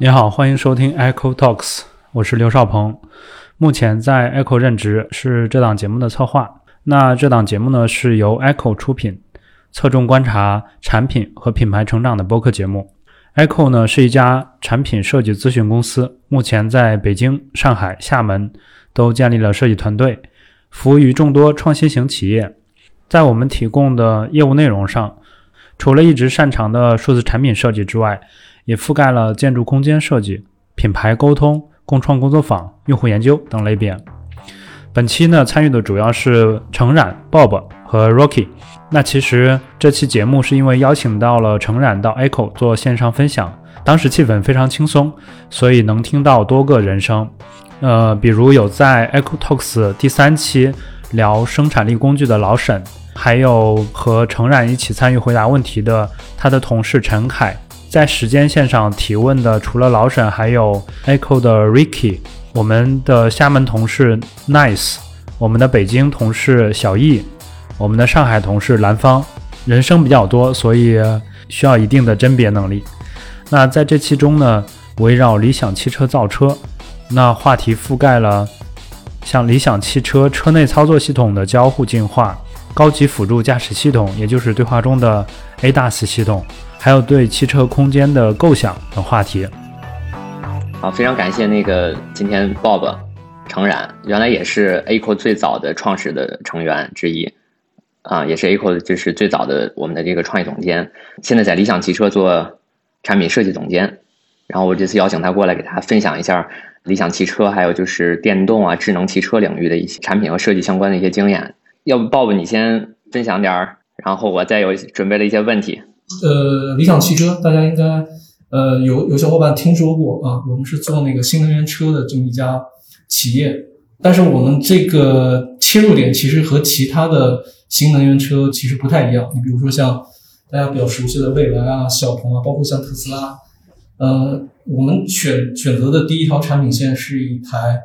你好，欢迎收听 Echo Talks，我是刘少鹏，目前在 Echo 任职，是这档节目的策划。那这档节目呢是由 Echo 出品，侧重观察产品和品牌成长的播客节目。Echo 呢是一家产品设计咨询公司，目前在北京、上海、厦门都建立了设计团队，服务于众多创新型企业。在我们提供的业务内容上，除了一直擅长的数字产品设计之外，也覆盖了建筑空间设计、品牌沟通、共创工作坊、用户研究等类别。本期呢，参与的主要是程冉、Bob 和 Rocky。那其实这期节目是因为邀请到了程冉到 Echo 做线上分享，当时气氛非常轻松，所以能听到多个人声。呃，比如有在 Echo Talks 第三期聊生产力工具的老沈，还有和程冉一起参与回答问题的他的同事陈凯。在时间线上提问的除了老沈，还有 Echo 的 Ricky。我们的厦门同事 Nice，我们的北京同事小易，我们的上海同事兰芳，人声比较多，所以需要一定的甄别能力。那在这期中呢，围绕理想汽车造车，那话题覆盖了像理想汽车车内操作系统的交互进化、高级辅助驾驶系统，也就是对话中的 ADAS 系统，还有对汽车空间的构想等话题。好，非常感谢那个今天 Bob 诚然，原来也是 Aco 最早的创始的成员之一，啊，也是 Aco 就是最早的我们的这个创业总监，现在在理想汽车做产品设计总监。然后我这次邀请他过来，给大家分享一下理想汽车，还有就是电动啊、智能汽车领域的一些产品和设计相关的一些经验。要不 Bob 你先分享点儿，然后我再有准备了一些问题。呃，理想汽车大家应该。呃，有有小伙伴听说过啊？我们是做那个新能源车的这么一家企业，但是我们这个切入点其实和其他的新能源车其实不太一样。你比如说像大家比较熟悉的蔚来啊、小鹏啊，包括像特斯拉，呃，我们选选择的第一条产品线是一台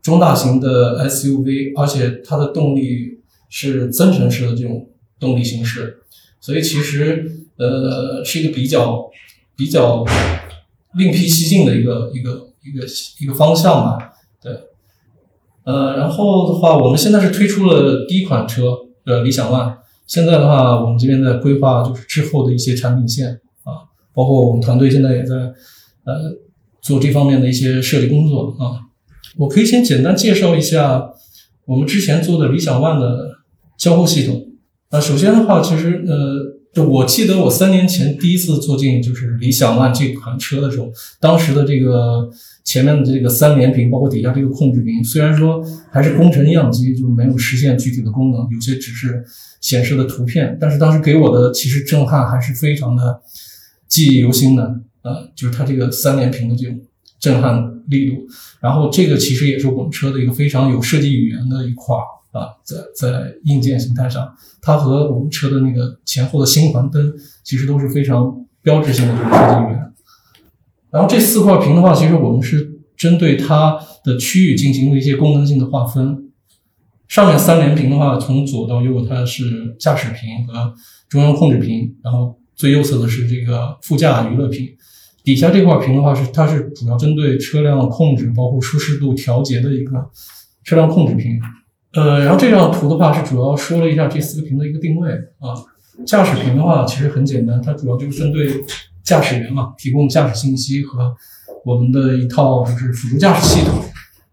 中大型的 SUV，而且它的动力是增程式的这种动力形式，所以其实呃是一个比较。比较另辟蹊径的一个一个一个一个方向吧，对，呃，然后的话，我们现在是推出了第一款车，呃，理想 ONE。现在的话，我们这边在规划就是之后的一些产品线啊，包括我们团队现在也在呃做这方面的一些设计工作啊。我可以先简单介绍一下我们之前做的理想 ONE 的交互系统。啊，首先的话，其实呃。就我记得我三年前第一次坐进就是理想 ONE 这款车的时候，当时的这个前面的这个三连屏，包括底下这个控制屏，虽然说还是工程样机，就没有实现具体的功能，有些只是显示的图片，但是当时给我的其实震撼还是非常的记忆犹新的。呃，就是它这个三连屏的这种震撼力度，然后这个其实也是我们车的一个非常有设计语言的一块。啊，在在硬件形态上，它和我们车的那个前后的星环灯其实都是非常标志性的这个设计语言。然后这四块屏的话，其实我们是针对它的区域进行了一些功能性的划分。上面三连屏的话，从左到右它是驾驶屏和中央控制屏，然后最右侧的是这个副驾娱乐屏。底下这块屏的话，是它是主要针对车辆控制，包括舒适度调节的一个车辆控制屏。呃，然后这张图的话是主要说了一下这四个屏的一个定位啊。驾驶屏的话其实很简单，它主要就是针对驾驶员嘛，提供驾驶信息和我们的一套就是辅助驾驶系统。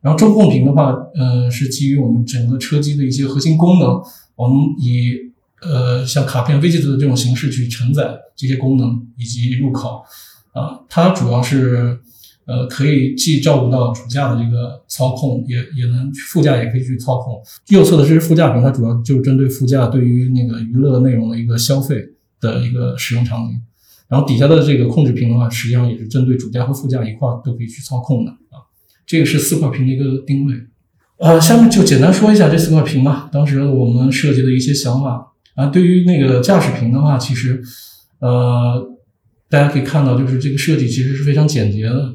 然后中控屏的话，呃，是基于我们整个车机的一些核心功能，我们以呃像卡片、widget 的这种形式去承载这些功能以及入口啊。它主要是。呃，可以既照顾到主驾的这个操控，也也能副驾也可以去操控。右侧的这是副驾屏，它主要就是针对副驾对于那个娱乐内容的一个消费的一个使用场景。然后底下的这个控制屏的话，实际上也是针对主驾和副驾一块都可以去操控的啊。这个是四块屏的一个定位。呃，下面就简单说一下这四块屏吧。当时我们设计的一些想法啊，对于那个驾驶屏的话，其实呃，大家可以看到，就是这个设计其实是非常简洁的。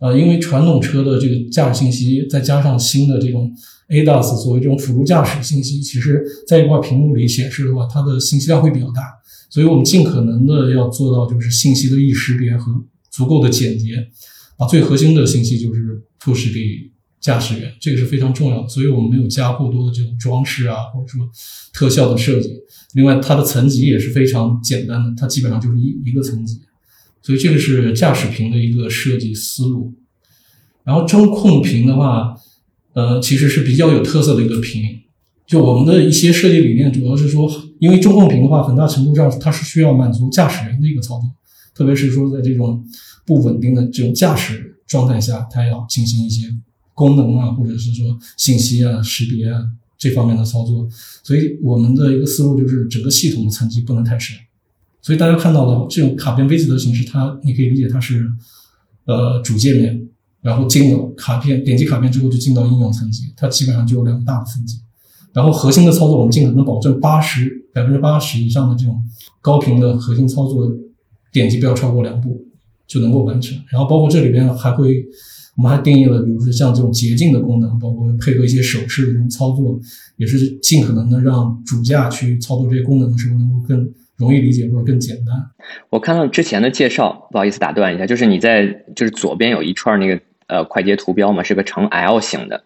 呃，因为传统车的这个驾驶信息，再加上新的这种 ADAS 作为这种辅助驾驶信息，其实在一块屏幕里显示的话，它的信息量会比较大，所以我们尽可能的要做到就是信息的易识别和足够的简洁，把最核心的信息就是 push 给驾驶员，这个是非常重要的。所以我们没有加过多的这种装饰啊，或者说特效的设计。另外，它的层级也是非常简单的，它基本上就是一一个层级。所以这个是驾驶屏的一个设计思路。然后中控屏的话，呃，其实是比较有特色的一个屏。就我们的一些设计理念，主要是说，因为中控屏的话，很大程度上它是需要满足驾驶员的一个操作，特别是说在这种不稳定的这种驾驶状态下，它要进行一些功能啊，或者是说信息啊、识别啊这方面的操作。所以我们的一个思路就是，整个系统的层级不能太深。所以大家看到的这种卡片 V 字的形式，它你可以理解它是，呃，主界面，然后进了卡片，点击卡片之后就进到应用层级，它基本上就有两个大的层级。然后核心的操作，我们尽可能保证八十百分之八十以上的这种高频的核心操作，点击不要超过两步就能够完成。然后包括这里边还会，我们还定义了，比如说像这种捷径的功能，包括配合一些手势的这种操作，也是尽可能的让主驾去操作这些功能的时候能够更容易理解或者更简单。我看到之前的介绍，不好意思打断一下，就是你在就是左边有一串那个呃快捷图标嘛，是个呈 L 型的。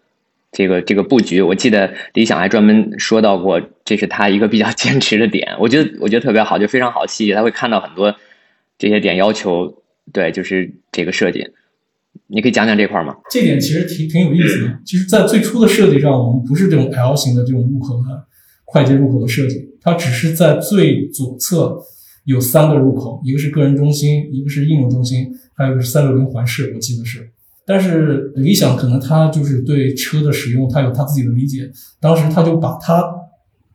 这个这个布局，我记得理想还专门说到过，这是他一个比较 坚持的点。我觉得我觉得特别好，就非常好细节，他会看到很多这些点要求。对，就是这个设计，你可以讲讲这块吗？这点其实挺挺有意思的。其实，在最初的设计上，我们不是这种 L 型的这种入口的快捷入口的设计，它只是在最左侧有三个入口，一个是个人中心，一个是应用中心，还有一个是三六零环视，我记得是。但是理想可能他就是对车的使用，他有他自己的理解。当时他就把他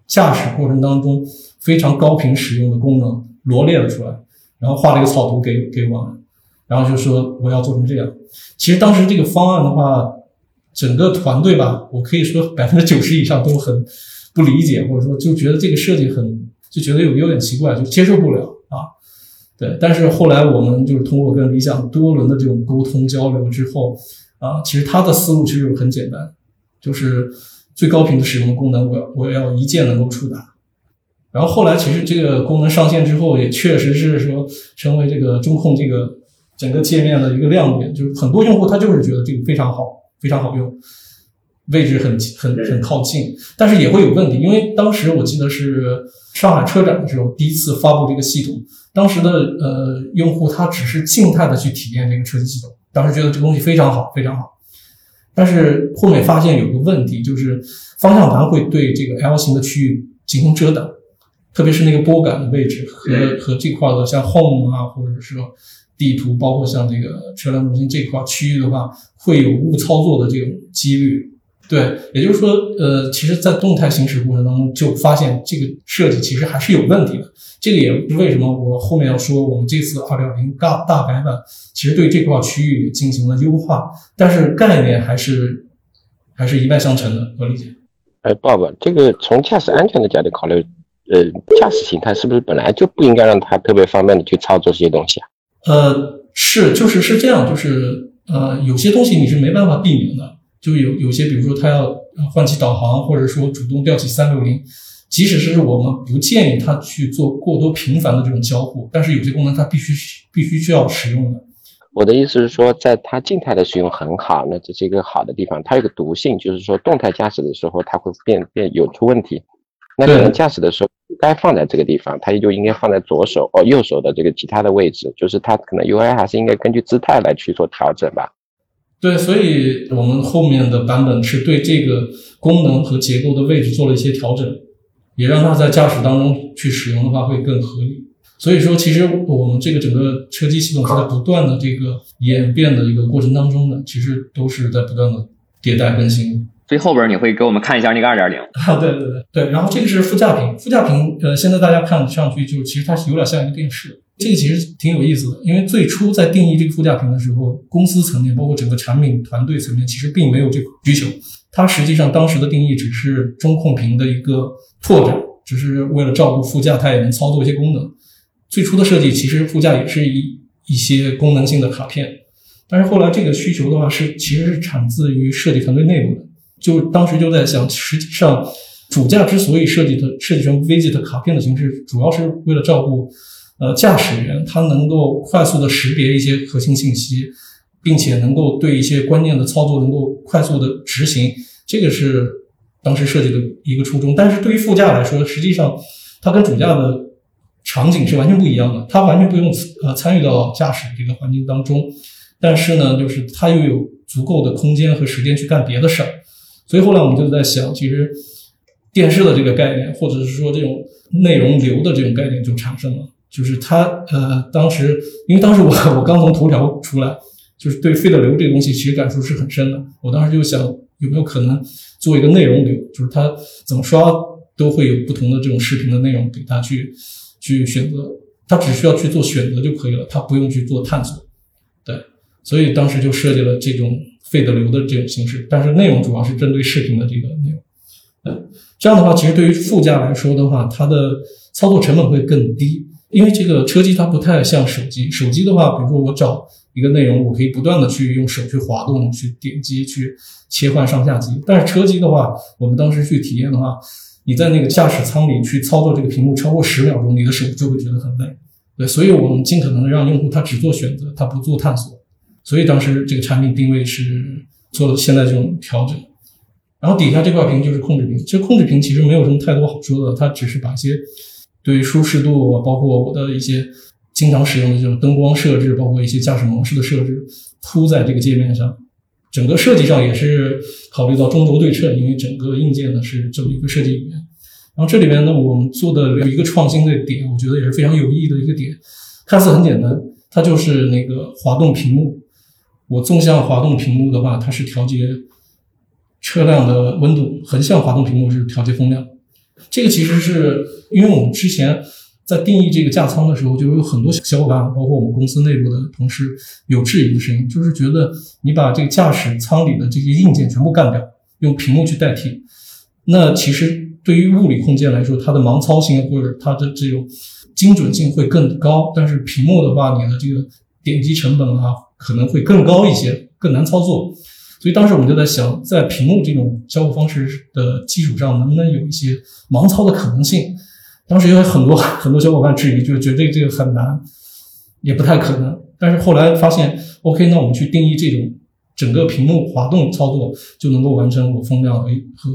驾驶过程当中非常高频使用的功能罗列了出来，然后画了一个草图给给我们，然后就说我要做成这样。其实当时这个方案的话，整个团队吧，我可以说百分之九十以上都很不理解，或者说就觉得这个设计很就觉得有有点奇怪，就接受不了啊。对，但是后来我们就是通过跟理想多轮的这种沟通交流之后，啊，其实他的思路其实很简单，就是最高频的使用功能，我我要一键能够触达。然后后来其实这个功能上线之后，也确实是说成为这个中控这个整个界面的一个亮点，就是很多用户他就是觉得这个非常好，非常好用，位置很很很靠近，但是也会有问题，因为当时我记得是上海车展的时候第一次发布这个系统。当时的呃用户他只是静态的去体验这个车机系统，当时觉得这个东西非常好，非常好。但是后面发现有个问题，就是方向盘会对这个 L 型的区域进行遮挡，特别是那个拨杆的位置和和这块的像 Home 啊，或者说地图，包括像这个车辆中心这块区域的话，会有误操作的这种几率。对，也就是说，呃，其实，在动态行驶过程当中，就发现这个设计其实还是有问题的。这个也是为什么我后面要说，我们这次二点零大大改版，其实对这块区域进行了优化，但是概念还是还是一脉相承的，我理解。哎，爸爸，这个从驾驶安全的角度考虑，呃，驾驶形态是不是本来就不应该让它特别方便的去操作这些东西啊？呃，是，就是是这样，就是呃，有些东西你是没办法避免的。就有有些，比如说他要换起导航，或者说主动调起三六零，即使是我们不建议他去做过多频繁的这种交互，但是有些功能它必须必须需要使用的。我的意思是说，在它静态的使用很好，那这是一个好的地方。它有个毒性，就是说动态驾驶的时候它会变变有出问题。那可能驾驶的时候该放在这个地方，它也就应该放在左手哦右手的这个其他的位置，就是它可能 UI 还是应该根据姿态来去做调整吧。对，所以我们后面的版本是对这个功能和结构的位置做了一些调整，也让它在驾驶当中去使用的话会更合理。所以说，其实我们这个整个车机系统是在不断的这个演变的一个过程当中的，其实都是在不断的迭代更新。所以后边你会给我们看一下那个二点零啊？对对对对。然后这个是副驾屏，副驾屏呃，现在大家看上去就其实它是有点像一个电视。这个其实挺有意思的，因为最初在定义这个副驾屏的时候，公司层面包括整个产品团队层面，其实并没有这个需求。它实际上当时的定义只是中控屏的一个拓展，只是为了照顾副驾，它也能操作一些功能。最初的设计其实副驾也是一一些功能性的卡片，但是后来这个需求的话是其实是产自于设计团队内部的，就当时就在想，实际上主驾之所以设计的设计成 visit 卡片的形式，主要是为了照顾。呃驾驶员他能够快速的识别一些核心信息，并且能够对一些关键的操作能够快速的执行，这个是当时设计的一个初衷。但是对于副驾来说，实际上它跟主驾的场景是完全不一样的，它完全不用呃参与到驾驶这个环境当中，但是呢，就是它又有足够的空间和时间去干别的事儿。所以后来我们就在想，其实电视的这个概念，或者是说这种内容流的这种概念就产生了。就是他呃，当时因为当时我我刚从头条出来，就是对费的流这个东西其实感触是很深的。我当时就想有没有可能做一个内容流，就是他怎么刷都会有不同的这种视频的内容给他去去选择，他只需要去做选择就可以了，他不用去做探索。对，所以当时就设计了这种。费的流的这种形式，但是内容主要是针对视频的这个内容。呃，这样的话，其实对于副驾来说的话，它的操作成本会更低，因为这个车机它不太像手机。手机的话，比如说我找一个内容，我可以不断的去用手去滑动、去点击、去切换上下级。但是车机的话，我们当时去体验的话，你在那个驾驶舱里去操作这个屏幕超过十秒钟，你的手就会觉得很累。对，所以我们尽可能的让用户他只做选择，他不做探索。所以当时这个产品定位是做了现在这种调整，然后底下这块屏就是控制屏。其实控制屏其实没有什么太多好说的，它只是把一些对于舒适度，包括我的一些经常使用的这种灯光设置，包括一些驾驶模式的设置铺在这个界面上。整个设计上也是考虑到中轴对称，因为整个硬件呢是这么一个设计语言。然后这里面呢，我们做的有一个创新的点，我觉得也是非常有意义的一个点，看似很简单，它就是那个滑动屏幕。我纵向滑动屏幕的话，它是调节车辆的温度；横向滑动屏幕是调节风量。这个其实是因为我们之前在定义这个架舱的时候，就有很多小伙伴，包括我们公司内部的同事有质疑的声音，就是觉得你把这个驾驶舱里的这些硬件全部干掉，用屏幕去代替，那其实对于物理空间来说，它的盲操性或者它的这种精准性会更高。但是屏幕的话，你的这个点击成本啊。可能会更高一些，更难操作，所以当时我们就在想，在屏幕这种交互方式的基础上，能不能有一些盲操的可能性？当时有很多 很多小伙伴质疑，就觉得这个很难，也不太可能。但是后来发现，OK，那我们去定义这种整个屏幕滑动操作就能够完成我风量和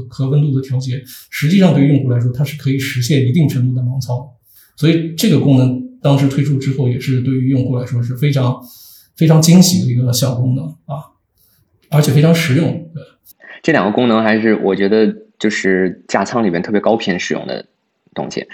和温度的调节。实际上，对于用户来说，它是可以实现一定程度的盲操。所以这个功能当时推出之后，也是对于用户来说是非常。非常惊喜的一个小功能啊，而且非常实用。这两个功能还是我觉得就是驾舱里面特别高频使用的东西。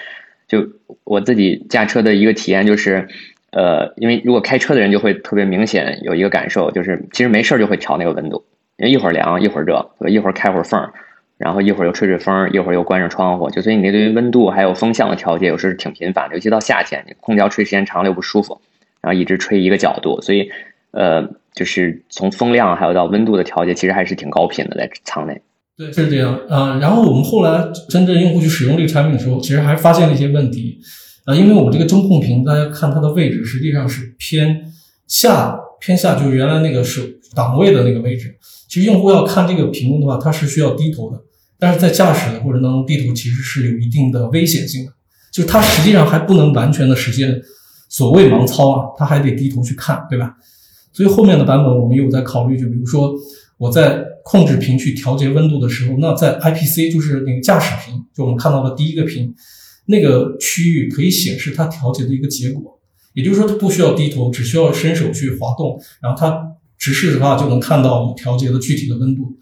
就我自己驾车的一个体验就是，呃，因为如果开车的人就会特别明显有一个感受，就是其实没事儿就会调那个温度，因为一会儿凉一会儿热，一会儿开会儿缝，然后一会儿又吹吹风，一会儿又关上窗户，就所以你对于温度还有风向的调节有时是挺频繁的，尤其到夏天，空调吹时间长了又不舒服。然后一直吹一个角度，所以，呃，就是从风量还有到温度的调节，其实还是挺高频的，在舱内。对，就是这样啊。然后我们后来真正用户去使用这个产品的时候，其实还发现了一些问题啊。因为我们这个中控屏，大家看它的位置实际上是偏下，偏下就是原来那个手档位的那个位置。其实用户要看这个屏幕的话，它是需要低头的。但是在驾驶的过程当中，低头其实是有一定的危险性的，就是它实际上还不能完全的实现。所谓盲操啊，他还得低头去看，对吧？所以后面的版本我们有在考虑，就比如说我在控制屏去调节温度的时候，那在 IPC 就是那个驾驶屏，就我们看到的第一个屏那个区域可以显示它调节的一个结果，也就是说它不需要低头，只需要伸手去滑动，然后它直视的话就能看到我们调节的具体的温度。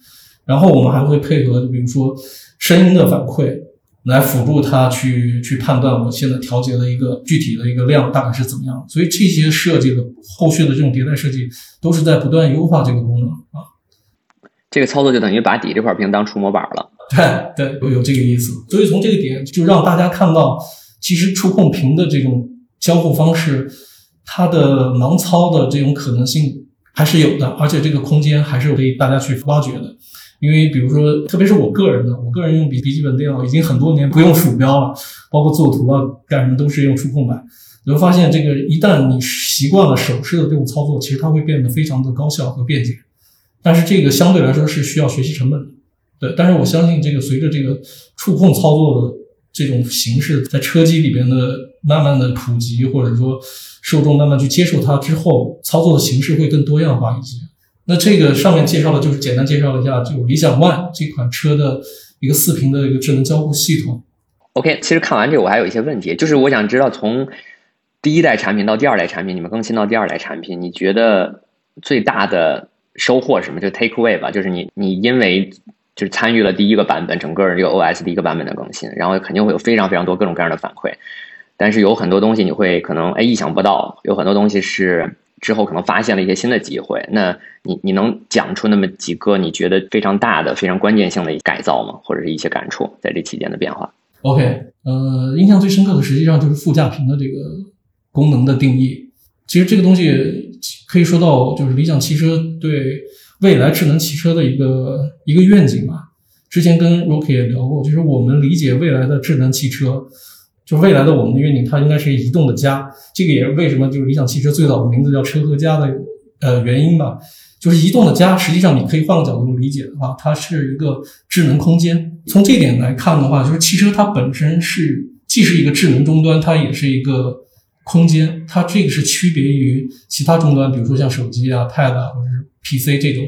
然后我们还会配合，就比如说声音的反馈。来辅助它去去判断我现在调节的一个具体的一个量大概是怎么样，所以这些设计的后续的这种迭代设计都是在不断优化这个功能啊。这个操作就等于把底这块屏当触摸板了。对对，有这个意思。所以从这个点就让大家看到，其实触控屏的这种交互方式，它的盲操的这种可能性还是有的，而且这个空间还是可以大家去挖掘的。因为比如说，特别是我个人的，我个人用笔笔记本电脑已经很多年不用鼠标了，包括作图啊干什么都是用触控板。你会发现，这个一旦你习惯了手势的这种操作，其实它会变得非常的高效和便捷。但是这个相对来说是需要学习成本的，对。但是我相信，这个随着这个触控操作的这种形式在车机里边的慢慢的普及，或者说受众慢慢去接受它之后，操作的形式会更多样化一些。那这个上面介绍的就是简单介绍一下，就理想 ONE 这款车的一个四屏的一个智能交互系统。OK，其实看完这个我还有一些问题，就是我想知道从第一代产品到第二代产品，你们更新到第二代产品，你觉得最大的收获是什么？就 take away 吧，就是你你因为就是参与了第一个版本，整个这个 OS 第一个版本的更新，然后肯定会有非常非常多各种各样的反馈，但是有很多东西你会可能哎意想不到，有很多东西是。之后可能发现了一些新的机会，那你你能讲出那么几个你觉得非常大的、非常关键性的改造吗？或者是一些感触在这期间的变化？OK，呃，印象最深刻的实际上就是副驾屏的这个功能的定义。其实这个东西可以说到就是理想汽车对未来智能汽车的一个一个愿景吧。之前跟 Rocky 也聊过，就是我们理解未来的智能汽车。就未来的我们的愿景，它应该是移动的家。这个也是为什么就是理想汽车最早的名字叫车和家的呃原因吧。就是移动的家，实际上你可以换个角度理解的话，它是一个智能空间。从这点来看的话，就是汽车它本身是既是一个智能终端，它也是一个空间。它这个是区别于其他终端，比如说像手机啊、Pad 啊，或者是 PC 这种。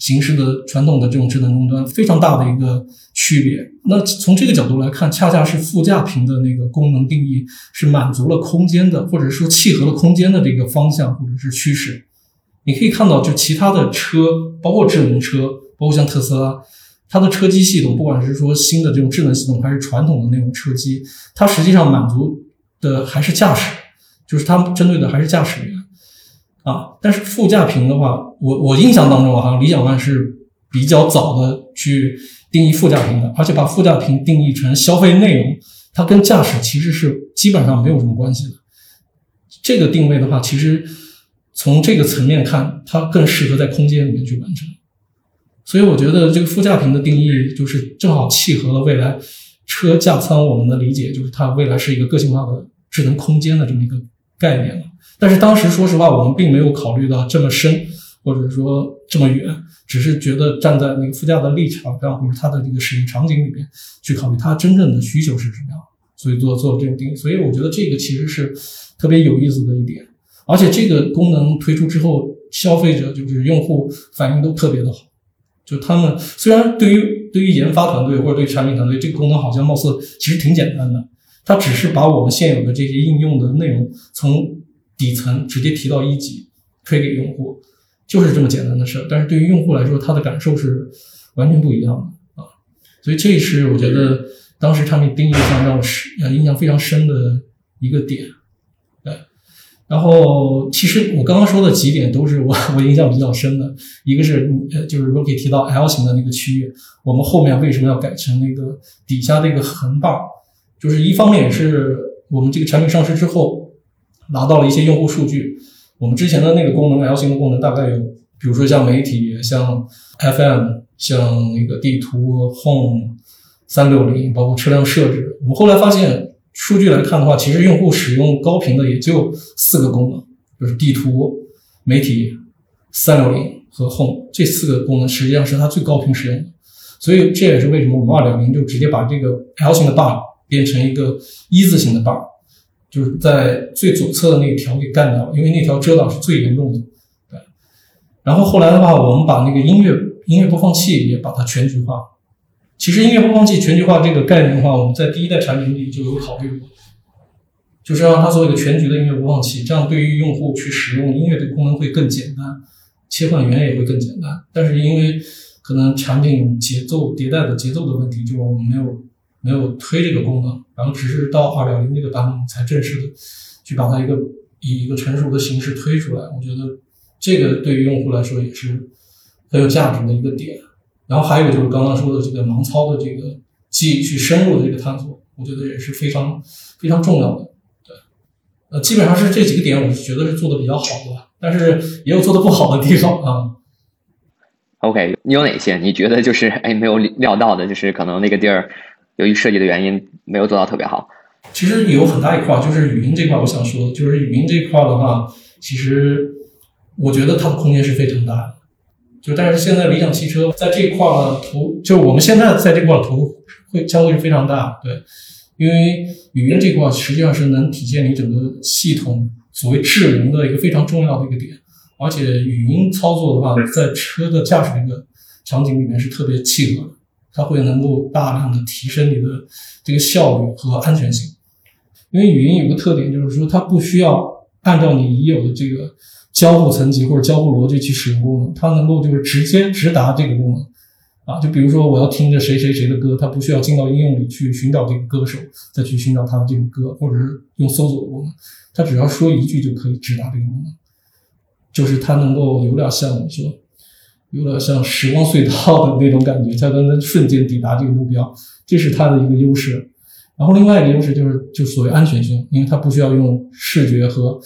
形式的传统的这种智能终端非常大的一个区别。那从这个角度来看，恰恰是副驾屏的那个功能定义是满足了空间的，或者说契合了空间的这个方向或者是趋势。你可以看到，就其他的车，包括智能车，包括像特斯拉，它的车机系统，不管是说新的这种智能系统，还是传统的那种车机，它实际上满足的还是驾驶，就是它针对的还是驾驶员。啊，但是副驾屏的话，我我印象当中好像理想 ONE 是比较早的去定义副驾屏的，而且把副驾屏定义成消费内容，它跟驾驶其实是基本上没有什么关系的。这个定位的话，其实从这个层面看，它更适合在空间里面去完成。所以我觉得这个副驾屏的定义就是正好契合了未来车驾舱我们的理解，就是它未来是一个个性化的智能空间的这么一个概念了。但是当时说实话，我们并没有考虑到这么深，或者说这么远，只是觉得站在那个副驾的立场上，或者它的这个使用场景里面去考虑它真正的需求是什么样，所以做做这种定义。所以我觉得这个其实是特别有意思的一点，而且这个功能推出之后，消费者就是用户反应都特别的好。就他们虽然对于对于研发团队或者对产品团队，这个功能好像貌似其实挺简单的，它只是把我们现有的这些应用的内容从底层直接提到一级，推给用户，就是这么简单的事儿。但是对于用户来说，他的感受是完全不一样的啊。所以这是我觉得当时产品定义上让我是呃印象非常深的一个点。对，然后其实我刚刚说的几点都是我我印象比较深的。一个是呃就是 Rocky 提到 L 型的那个区域，我们后面为什么要改成那个底下这个横把？就是一方面是我们这个产品上市之后。拿到了一些用户数据，我们之前的那个功能 L 型的功能大概有，比如说像媒体、像 FM、像那个地图、Home、三六零，包括车辆设置。我们后来发现，数据来看的话，其实用户使用高频的也就四个功能，就是地图、媒体、三六零和 Home 这四个功能，实际上是它最高频使用的。所以这也是为什么我们二点零就直接把这个 L 型的 bug 变成一个一字形的 bar。就是在最左侧的那条给干掉，因为那条遮挡是最严重的。对，然后后来的话，我们把那个音乐音乐播放器也把它全局化。其实音乐播放器全局化这个概念的话，我们在第一代产品里就有考虑过，就是让它做一个全局的音乐播放器，这样对于用户去使用音乐的功能会更简单，切换源也会更简单。但是因为可能产品节奏迭代的节奏的问题，就我们没有。没有推这个功能，然后只是到二点零这个版本才正式的去把它一个以一个成熟的形式推出来。我觉得这个对于用户来说也是很有价值的一个点。然后还有就是刚刚说的这个盲操的这个记忆去深入的这个探索，我觉得也是非常非常重要的。对，呃，基本上是这几个点，我觉得是做的比较好的，但是也有做的不好的地方啊。OK，你有哪些你觉得就是哎没有料到的，就是可能那个地儿。由于设计的原因，没有做到特别好。其实有很大一块就是语音这块，我想说，就是语音这块的话，其实我觉得它的空间是非常大的。就但是现在理想汽车在这块呢投，就是我们现在在这块投入会将会是非常大。对，因为语音这块实际上是能体现你整个系统所谓智能的一个非常重要的一个点，而且语音操作的话，在车的驾驶这个场景里面是特别契合的，它会能够大量的提升你的这个效率和安全性。因为语音有个特点，就是说它不需要按照你已有的这个交互层级或者交互逻辑去使用功能，它能够就是直接直达这个功能。啊，就比如说我要听着谁谁谁的歌，它不需要进到应用里去寻找这个歌手，再去寻找他的这个歌，或者是用搜索的功能，它只要说一句就可以直达这个功能，就是它能够有点像我说，有点像时光隧道的那种感觉，它能瞬间抵达这个目标，这是它的一个优势。然后另外一个优势就是，就所谓安全性，因为它不需要用视觉和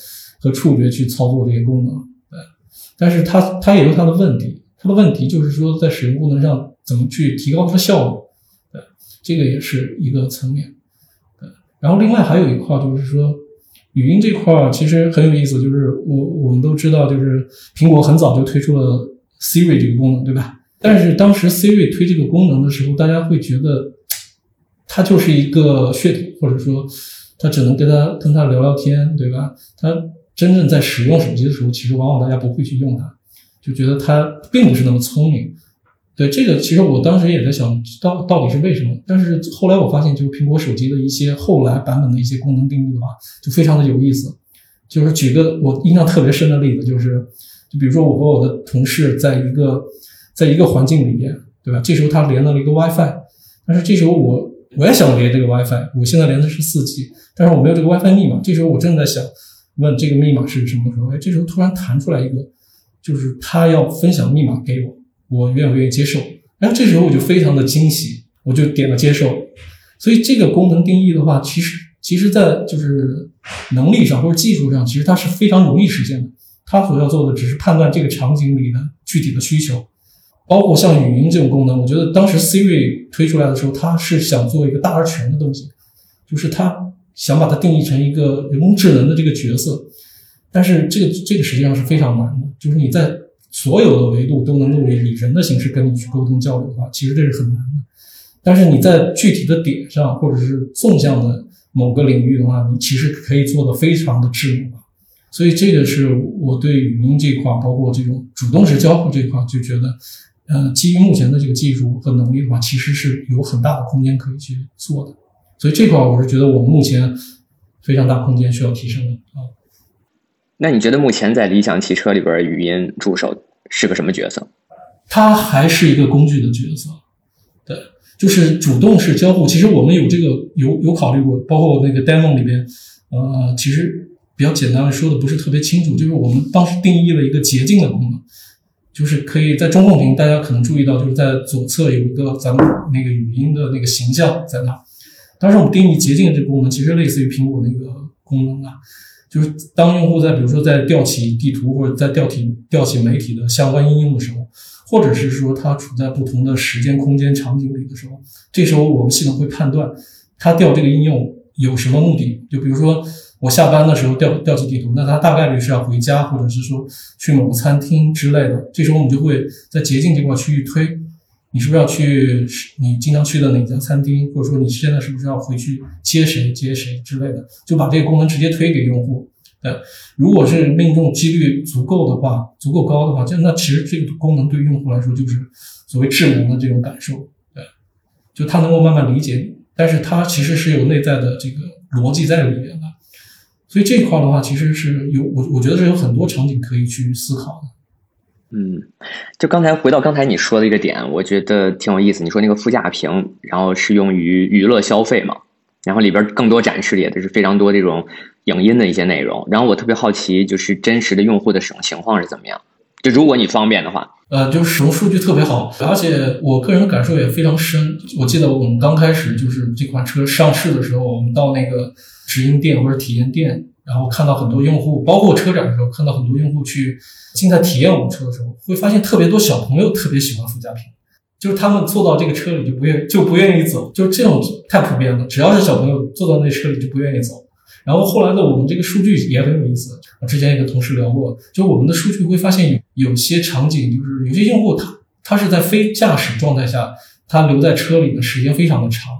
和触觉去操作这些功能，对，但是它它也有它的问题。它的问题就是说，在使用功能上怎么去提高它的效率？对，这个也是一个层面。对，然后另外还有一块就是说，语音这块儿其实很有意思，就是我我们都知道，就是苹果很早就推出了 Siri 这个功能，对吧？但是当时 Siri 推这个功能的时候，大家会觉得它就是一个噱头，或者说它只能跟它跟它聊聊天，对吧？它真正在使用手机的时候，其实往往大家不会去用它。就觉得它并不是那么聪明，对这个其实我当时也在想到到底是为什么，但是后来我发现，就是苹果手机的一些后来版本的一些功能定义的话，就非常的有意思。就是举个我印象特别深的例子，就是就比如说我和我的同事在一个在一个环境里边，对吧？这时候他连到了一个 WiFi，但是这时候我我也想连这个 WiFi，我现在连的是四 G，但是我没有这个 WiFi 密码。这时候我正在想问这个密码是什么时候，哎，这时候突然弹出来一个。就是他要分享密码给我，我愿不愿意接受？然后这时候我就非常的惊喜，我就点了接受。所以这个功能定义的话，其实其实在就是能力上或者技术上，其实它是非常容易实现的。它所要做的只是判断这个场景里的具体的需求，包括像语音这种功能。我觉得当时 Siri 推出来的时候，它是想做一个大而全的东西，就是它想把它定义成一个人工智能的这个角色。但是这个这个实际上是非常难的，就是你在所有的维度都能够以人的形式跟你去沟通交流的话，其实这是很难的。但是你在具体的点上，或者是纵向的某个领域的话，你其实可以做的非常的智能。所以这个是我对语音这块，包括这种主动式交互这块，就觉得，呃，基于目前的这个技术和能力的话，其实是有很大的空间可以去做的。所以这块我是觉得我们目前非常大空间需要提升的啊。那你觉得目前在理想汽车里边，语音助手是个什么角色？它还是一个工具的角色，对，就是主动式交互。其实我们有这个有有考虑过，包括那个 demo 里边，呃，其实比较简单的说的不是特别清楚，就是我们当时定义了一个捷径的功能，就是可以在中控屏，大家可能注意到，就是在左侧有一个咱们那个语音的那个形象在那。当时我们定义捷径这个功能，其实类似于苹果那个功能啊。就是当用户在比如说在调起地图或者在调起调起媒体的相关应用的时候，或者是说它处在不同的时间空间场景里的时候，这时候我们系统会判断它调这个应用有什么目的。就比如说我下班的时候调调起地图，那它大概率是要回家，或者是说去某个餐厅之类的。这时候我们就会在捷径这块区域推。你是不是要去你经常去的哪家餐厅，或者说你现在是不是要回去接谁接谁之类的，就把这个功能直接推给用户。对，如果是命中几率足够的话，足够高的话，就那其实这个功能对用户来说就是所谓智能的这种感受。对，就他能够慢慢理解你，但是他其实是有内在的这个逻辑在里面的。所以这一块的话，其实是有我我觉得是有很多场景可以去思考的。嗯，就刚才回到刚才你说的一个点，我觉得挺有意思。你说那个副驾屏，然后是用于娱乐消费嘛，然后里边更多展示的也都是非常多这种影音的一些内容。然后我特别好奇，就是真实的用户的使用情况是怎么样？就如果你方便的话，呃，就是使用数据特别好，而且我个人的感受也非常深。我记得我们刚开始就是这款车上市的时候，我们到那个直营店或者体验店。然后看到很多用户，包括车展的时候，看到很多用户去静态体验我们车的时候，会发现特别多小朋友特别喜欢副驾屏，就是他们坐到这个车里就不愿就不愿意走，就这种太普遍了。只要是小朋友坐到那车里就不愿意走。然后后来的我们这个数据也很有意思，之前也跟同事聊过，就我们的数据会发现有有些场景，就是有些用户他他是在非驾驶状态下，他留在车里的时间非常的长。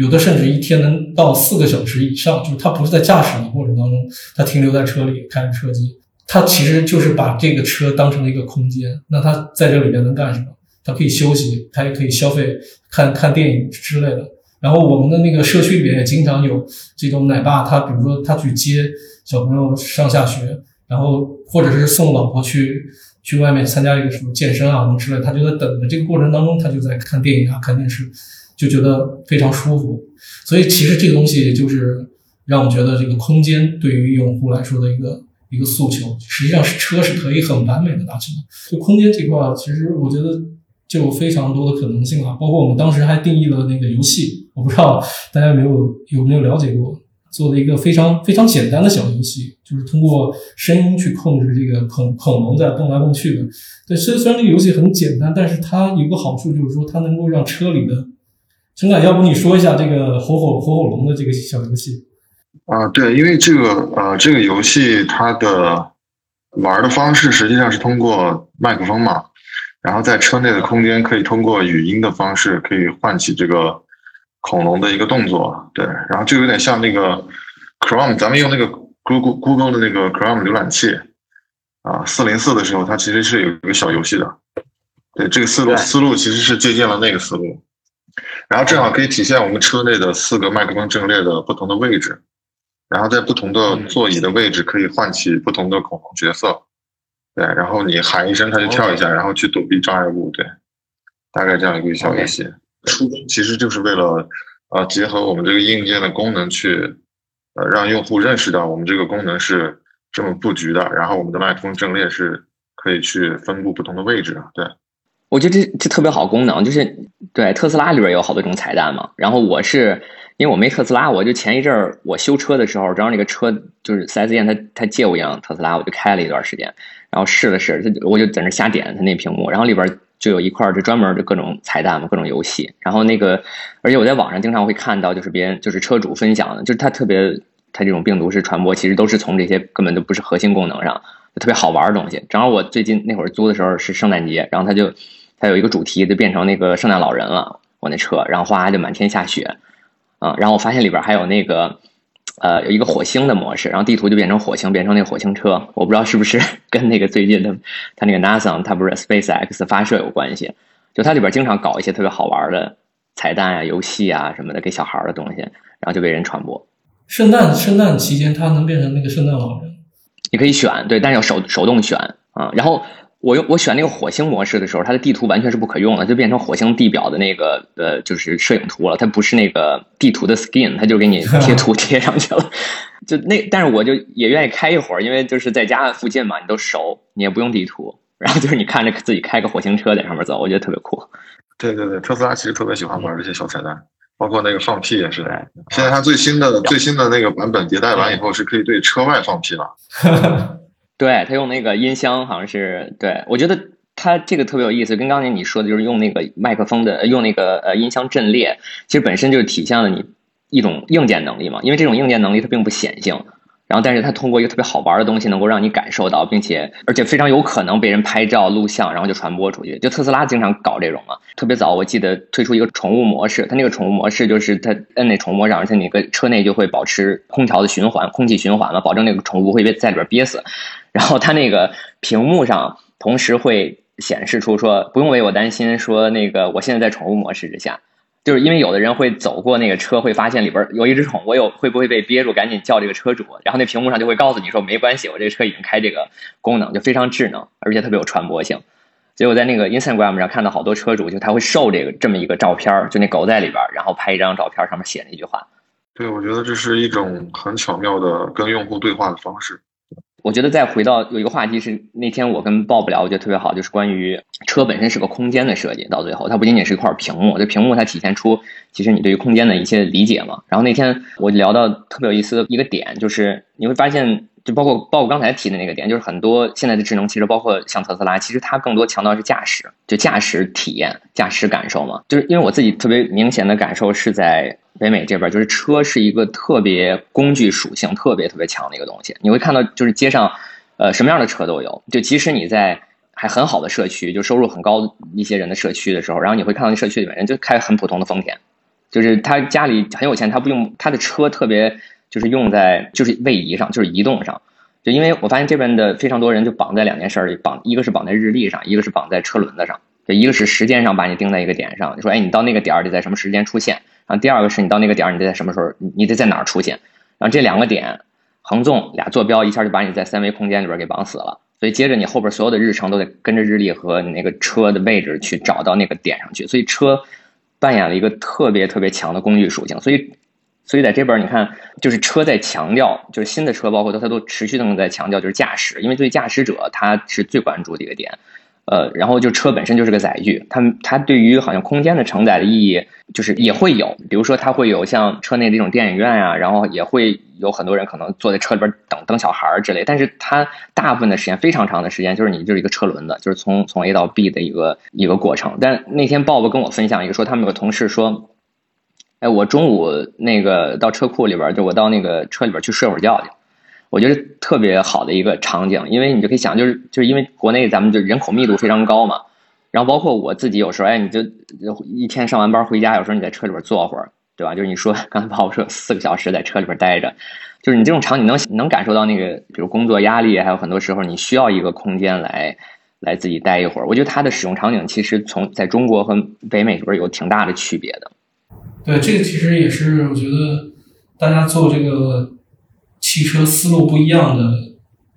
有的甚至一天能到四个小时以上，就是他不是在驾驶的过程当中，他停留在车里开着车机，他其实就是把这个车当成了一个空间。那他在这里面能干什么？他可以休息，他也可以消费，看看电影之类的。然后我们的那个社区里面也经常有这种奶爸，他比如说他去接小朋友上下学，然后或者是送老婆去去外面参加一个什么健身啊什么之类，他就在等的这个过程当中，他就在看电影啊看电视，就觉得非常舒服。所以其实这个东西就是让我觉得这个空间对于用户来说的一个一个诉求，实际上是车是可以很完美的达成的。就空间这块，其实我觉得就有非常多的可能性啊，包括我们当时还定义了那个游戏。我不知道大家有没有有没有了解过，做了一个非常非常简单的小游戏，就是通过声音去控制这个恐恐龙在蹦来蹦去的。对，虽虽然这个游戏很简单，但是它有个好处就是说，它能够让车里的陈凯，要不你说一下这个火火火火龙的这个小游戏？啊，对，因为这个呃，这个游戏它的玩的方式实际上是通过麦克风嘛，然后在车内的空间可以通过语音的方式可以唤起这个。恐龙的一个动作，对，然后就有点像那个 Chrome，咱们用那个 Google Google 的那个 Chrome 浏览器啊，四零四的时候，它其实是有一个小游戏的，对，这个思路思路其实是借鉴了那个思路，然后正好可以体现我们车内的四个麦克风阵列的不同的位置，然后在不同的座椅的位置可以唤起不同的恐龙角色，对，然后你喊一声，它就跳一下，然后去躲避障碍物，对，大概这样一个小游戏。初衷其实就是为了，呃，结合我们这个硬件的功能去，呃，让用户认识到我们这个功能是这么布局的，然后我们的麦克风阵列是可以去分布不同的位置的。对，我觉得这这特别好功能，就是对特斯拉里边有好多种彩蛋嘛。然后我是因为我没特斯拉，我就前一阵儿我修车的时候，正好那个车就是四 S 店他他借我一辆特斯拉，我就开了一段时间，然后试了试，他我就在那瞎点它那屏幕，然后里边。就有一块就专门的各种彩蛋嘛，各种游戏。然后那个，而且我在网上经常会看到，就是别人就是车主分享的，就是他特别他这种病毒式传播，其实都是从这些根本就不是核心功能上，特别好玩的东西。正好我最近那会儿租的时候是圣诞节，然后他就他有一个主题就变成那个圣诞老人了，我那车，然后哗就满天下雪，啊，然后我发现里边还有那个。呃，有一个火星的模式，然后地图就变成火星，变成那个火星车。我不知道是不是 跟那个最近的它那个 NASA，它不是 SpaceX 发射有关系？就它里边经常搞一些特别好玩的彩蛋啊、游戏啊什么的，给小孩的东西，然后就被人传播。圣诞圣诞期间，它能变成那个圣诞老人？你可以选，对，但是要手手动选啊，然后。我用我选那个火星模式的时候，它的地图完全是不可用了，就变成火星地表的那个呃，就是摄影图了。它不是那个地图的 skin，它就给你贴图贴上去了。就那，但是我就也愿意开一会儿，因为就是在家附近嘛，你都熟，你也不用地图，然后就是你看着自己开个火星车在上面走，我觉得特别酷。对对对，特斯拉其实特别喜欢玩这些小彩蛋，包括那个放屁也是。现在它最新的最新的那个版本迭代完以后，是可以对车外放屁了。对他用那个音箱，好像是对我觉得他这个特别有意思，跟刚才你说的就是用那个麦克风的，用那个呃音箱阵列，其实本身就是体现了你一种硬件能力嘛。因为这种硬件能力它并不显性，然后但是它通过一个特别好玩的东西，能够让你感受到，并且而且非常有可能被人拍照录像，然后就传播出去。就特斯拉经常搞这种嘛，特别早我记得推出一个宠物模式，它那个宠物模式就是它摁那宠物模式，而且那个车内就会保持空调的循环，空气循环嘛，保证那个宠物不会被在里边憋死。然后它那个屏幕上同时会显示出说不用为我担心，说那个我现在在宠物模式之下，就是因为有的人会走过那个车，会发现里边有一只宠，我有会不会被憋住，赶紧叫这个车主，然后那屏幕上就会告诉你说没关系，我这车已经开这个功能，就非常智能，而且特别有传播性。结果在那个 Instagram 上看到好多车主，就他会受这个这么一个照片，就那狗在里边，然后拍一张照片，上面写那句话。对，我觉得这是一种很巧妙的跟用户对话的方式。我觉得再回到有一个话题是那天我跟鲍不聊，我觉得特别好，就是关于车本身是个空间的设计。到最后，它不仅仅是一块屏幕，这屏幕它体现出其实你对于空间的一些理解嘛。然后那天我聊到特别有意思的一个点，就是你会发现。就包括包括刚才提的那个点，就是很多现在的智能汽车，包括像特斯拉，其实它更多强调是驾驶，就驾驶体验、驾驶感受嘛。就是因为我自己特别明显的感受是在北美这边，就是车是一个特别工具属性特别特别强的一个东西。你会看到，就是街上，呃，什么样的车都有。就即使你在还很好的社区，就收入很高一些人的社区的时候，然后你会看到那社区里面人就开很普通的丰田。就是他家里很有钱，他不用他的车特别就是用在就是位移上，就是移动上。就因为我发现这边的非常多人就绑在两件事里，绑一个是绑在日历上，一个是绑在车轮子上。就一个是时间上把你定在一个点上，你说哎，你到那个点儿得在什么时间出现？然后第二个是你到那个点儿你得在什么时候？你你得在哪儿出现？然后这两个点横纵俩坐标一下就把你在三维空间里边给绑死了。所以接着你后边所有的日程都得跟着日历和你那个车的位置去找到那个点上去。所以车扮演了一个特别特别强的工具属性。所以。所以在这边你看，就是车在强调，就是新的车，包括它，它都持续的在强调，就是驾驶，因为对驾驶者他是最关注的一个点。呃，然后就车本身就是个载具，它它对于好像空间的承载的意义，就是也会有，比如说它会有像车内这种电影院啊，然后也会有很多人可能坐在车里边等等小孩儿之类，但是它大部分的时间非常长的时间就是你就是一个车轮子，就是从从 A 到 B 的一个一个过程。但那天鲍勃跟我分享一个说，他们有个同事说。哎，我中午那个到车库里边，就我到那个车里边去睡会儿觉去，我觉得特别好的一个场景，因为你就可以想，就是就是因为国内咱们就人口密度非常高嘛，然后包括我自己有时候，哎，你就一天上完班回家，有时候你在车里边坐会儿，对吧？就是你说刚才宝宝说四个小时在车里边待着，就是你这种场景能能感受到那个，比如工作压力，还有很多时候你需要一个空间来来自己待一会儿。我觉得它的使用场景其实从在中国和北美这边有挺大的区别的。对，这个其实也是我觉得大家做这个汽车思路不一样的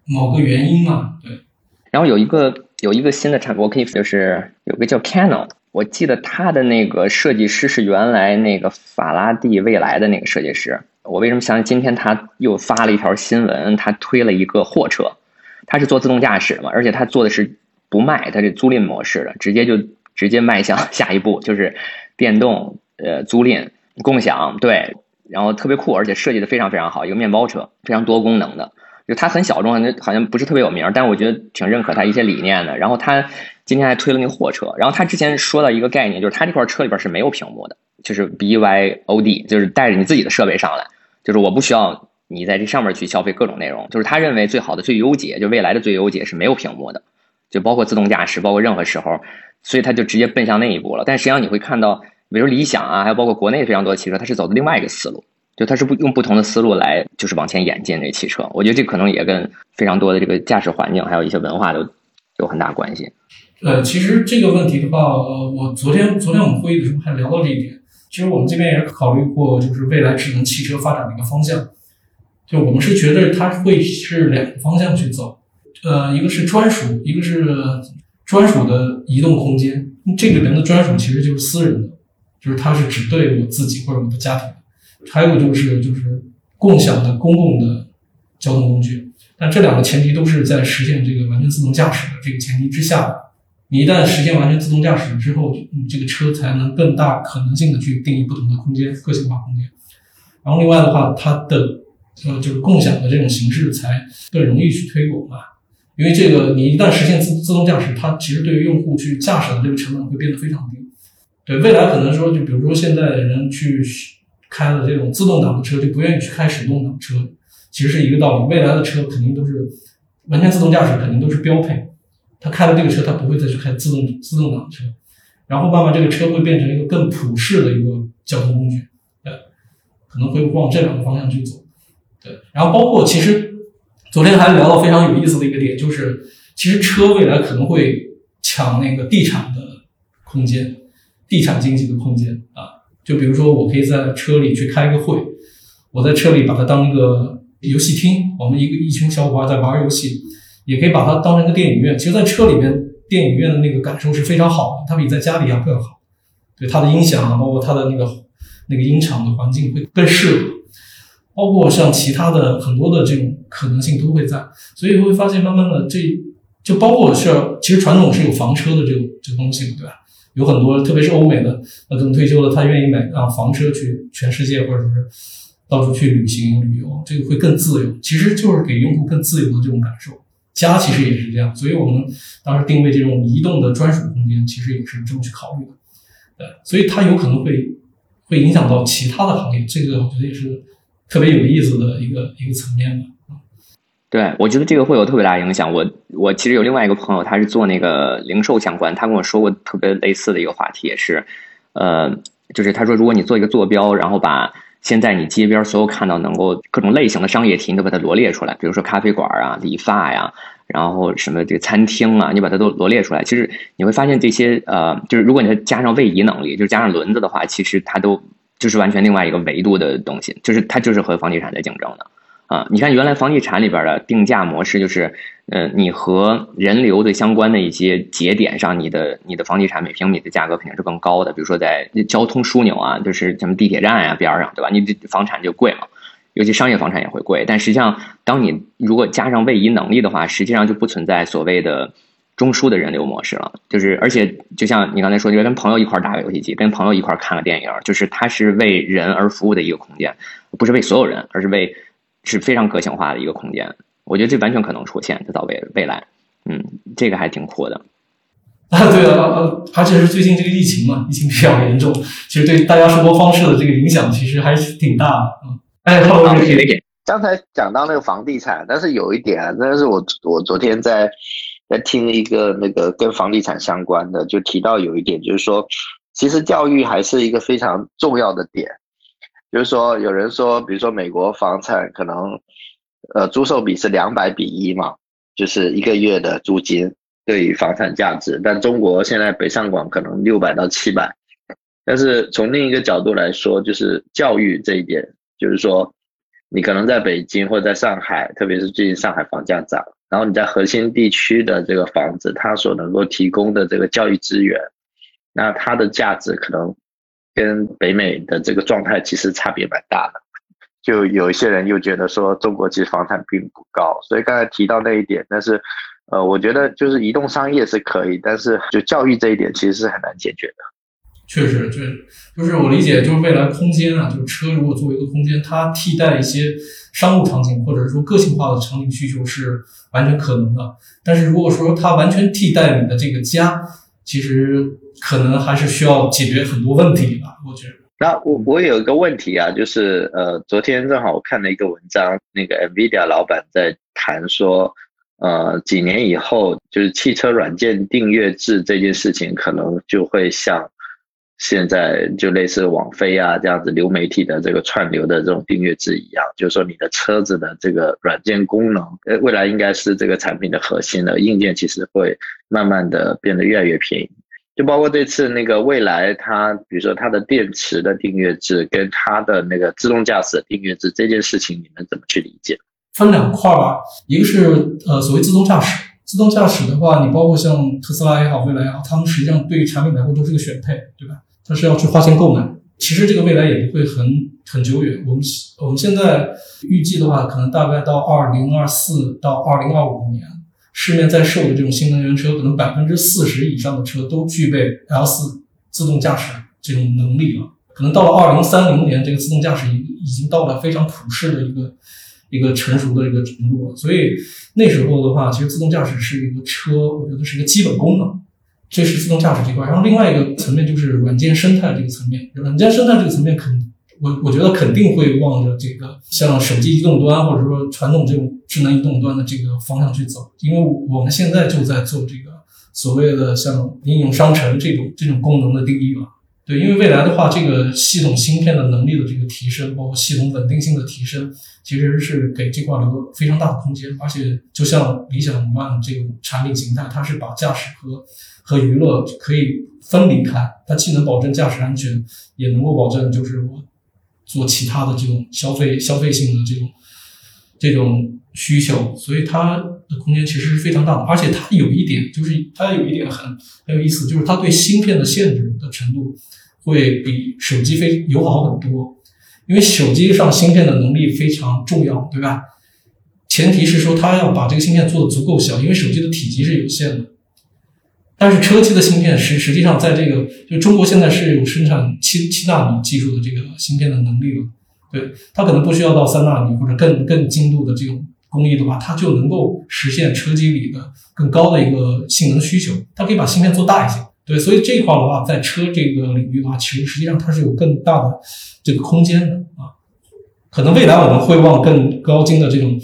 某个原因嘛。对。然后有一个有一个新的产，我可以就是有个叫 Canon，我记得他的那个设计师是原来那个法拉第未来的那个设计师。我为什么想起今天他又发了一条新闻，他推了一个货车，他是做自动驾驶嘛，而且他做的是不卖，他是租赁模式的，直接就直接迈向 下一步，就是电动。呃，租赁、共享，对，然后特别酷，而且设计的非常非常好，一个面包车，非常多功能的。就它很小众，好像不是特别有名，但我觉得挺认可它一些理念的。然后它今天还推了那个货车，然后它之前说到一个概念，就是它这块车里边是没有屏幕的，就是 BYOD，就是带着你自己的设备上来，就是我不需要你在这上面去消费各种内容。就是他认为最好的最优解，就未来的最优解是没有屏幕的，就包括自动驾驶，包括任何时候，所以他就直接奔向那一步了。但实际上你会看到。比如理想啊，还有包括国内非常多的汽车，它是走的另外一个思路，就它是不用不同的思路来，就是往前演进这汽车。我觉得这可能也跟非常多的这个驾驶环境，还有一些文化都有很大关系。呃，其实这个问题的话，我昨天昨天我们会议的时候还聊到这一点。其实我们这边也是考虑过，就是未来智能汽车发展的一个方向。就我们是觉得它会是两个方向去走，呃，一个是专属，一个是专属的移动空间。这个人的专属其实就是私人的。就是它是只对我自己或者我的家庭，还有就是就是共享的公共的交通工具，但这两个前提都是在实现这个完全自动驾驶的这个前提之下。你一旦实现完全自动驾驶之后，你这个车才能更大可能性的去定义不同的空间，个性化空间。然后另外的话，它的呃就是共享的这种形式才更容易去推广嘛，因为这个你一旦实现自自动驾驶，它其实对于用户去驾驶的这个成本会变得非常低。对未来可能说，就比如说现在的人去开了这种自动挡的车，就不愿意去开手动挡车，其实是一个道理。未来的车肯定都是完全自动驾驶，肯定都是标配。他开了这个车，他不会再去开自动自动挡车。然后慢慢这个车会变成一个更普适的一个交通工具，对，可能会往这两个方向去走。对，然后包括其实昨天还聊到非常有意思的一个点，就是其实车未来可能会抢那个地产的空间。地产经济的空间啊，就比如说，我可以在车里去开个会，我在车里把它当一个游戏厅，我们一个一群小伙伴在玩游戏，也可以把它当成个电影院。其实，在车里面，电影院的那个感受是非常好的，它比在家里要更好。对它的音响啊，包括它的那个那个音场的环境会更适合，包括像其他的很多的这种可能性都会在。所以会发现，慢慢的这就包括是，其实传统是有房车的这种这东西，对吧？有很多，特别是欧美的，那等退休了，他愿意买啊房车去全世界，或者是到处去旅行旅游，这个会更自由。其实就是给用户更自由的这种感受。家其实也是这样，所以我们当时定位这种移动的专属空间，其实也是这么去考虑的。对，所以它有可能会会影响到其他的行业，这个我觉得也是特别有意思的一个一个层面吧。对，我觉得这个会有特别大影响。我我其实有另外一个朋友，他是做那个零售相关，他跟我说过特别类似的一个话题，也是，呃，就是他说，如果你做一个坐标，然后把现在你街边所有看到能够各种类型的商业体，你都把它罗列出来，比如说咖啡馆啊、理发呀，然后什么这个餐厅啊，你把它都罗列出来。其实你会发现这些呃，就是如果你加上位移能力，就是加上轮子的话，其实它都就是完全另外一个维度的东西，就是它就是和房地产在竞争的。啊，你看原来房地产里边的定价模式就是，呃，你和人流的相关的一些节点上，你的你的房地产每平米的价格肯定是更高的。比如说在交通枢纽啊，就是什么地铁站啊边上，对吧？你这房产就贵嘛，尤其商业房产也会贵。但实际上，当你如果加上位移能力的话，实际上就不存在所谓的中枢的人流模式了。就是而且就像你刚才说，就跟朋友一块打个游戏机，跟朋友一块看个电影，就是它是为人而服务的一个空间，不是为所有人，而是为。是非常个性化的一个空间，我觉得这完全可能出现，在到未未来，嗯，这个还挺酷的。啊，对了，呃，而且是最近这个疫情嘛，疫情比较严重，其实对大家生活方式的这个影响其实还是挺大的。嗯，哎，刚才讲到那个房地产，但是有一点啊，但是我我昨天在在听一个那个跟房地产相关的，就提到有一点，就是说，其实教育还是一个非常重要的点。就是说，有人说，比如说美国房产可能，呃，租售比是两百比一嘛，就是一个月的租金对于房产价值。但中国现在北上广可能六百到七百。但是从另一个角度来说，就是教育这一点，就是说，你可能在北京或者在上海，特别是最近上海房价涨，然后你在核心地区的这个房子，它所能够提供的这个教育资源，那它的价值可能。跟北美的这个状态其实差别蛮大的，就有一些人又觉得说中国其实房产并不高，所以刚才提到那一点，但是，呃，我觉得就是移动商业是可以，但是就教育这一点其实是很难解决的。确实，确实，就是我理解，就是未来空间啊，就是车如果作为一个空间，它替代一些商务场景或者说个性化的场景需求是完全可能的，但是如果说它完全替代你的这个家，其实。可能还是需要解决很多问题吧，我觉得。那我我有一个问题啊，就是呃，昨天正好我看了一个文章，那个 Nvidia 老板在谈说，呃，几年以后，就是汽车软件订阅制这件事情，可能就会像现在就类似网飞啊这样子流媒体的这个串流的这种订阅制一样，就是说你的车子的这个软件功能，呃，未来应该是这个产品的核心的硬件，其实会慢慢的变得越来越便宜。就包括这次那个未来，它比如说它的电池的订阅制跟它的那个自动驾驶订阅制这件事情，你们怎么去理解？分两块吧，一个是呃所谓自动驾驶，自动驾驶的话，你包括像特斯拉也好，未来也好，他们实际上对于产品来说都是个选配，对吧？它是要去花钱购买。其实这个未来也不会很很久远，我们我们现在预计的话，可能大概到二零二四到二零二五年。市面在售的这种新能源车，可能百分之四十以上的车都具备 L 四自动驾驶这种能力了。可能到了二零三零年，这个自动驾驶已已经到了非常普适的一个一个成熟的一个程度了。所以那时候的话，其实自动驾驶是一个车，我觉得是一个基本功能。这是自动驾驶这块。然后另外一个层面就是软件生态这个层面。软件生态这个层面，肯我我觉得肯定会往着这个像手机移动端或者说传统这种智能移动端的这个方向去走，因为我们现在就在做这个所谓的像应用商城这种这种功能的定义嘛。对，因为未来的话，这个系统芯片的能力的这个提升，包括系统稳定性的提升，其实是给这块留了非常大的空间。而且就像理想 ONE 这种产品形态，它是把驾驶和和娱乐可以分离开，它既能保证驾驶安全，也能够保证就是我。做其他的这种消费消费性的这种这种需求，所以它的空间其实是非常大的。而且它有一点，就是它有一点很很有意思，就是它对芯片的限制的程度会比手机非友好很多。因为手机上芯片的能力非常重要，对吧？前提是说它要把这个芯片做的足够小，因为手机的体积是有限的。但是车机的芯片实实际上在这个就中国现在是有生产七七纳米技术的这个芯片的能力了，对它可能不需要到三纳米或者更更精度的这种工艺的话，它就能够实现车机里的更高的一个性能需求。它可以把芯片做大一些，对，所以这一块的话，在车这个领域的话，其实实际上它是有更大的这个空间的啊。可能未来我们会往更高精的这种。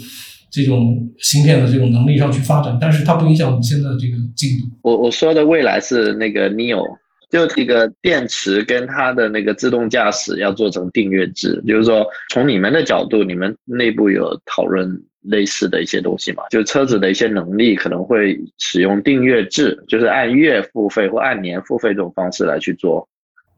这种芯片的这种能力上去发展，但是它不影响我们现在的这个进度。我我说的未来是那个 Neo，就这个电池跟它的那个自动驾驶要做成订阅制，就是说从你们的角度，你们内部有讨论类似的一些东西嘛？就车子的一些能力可能会使用订阅制，就是按月付费或按年付费这种方式来去做。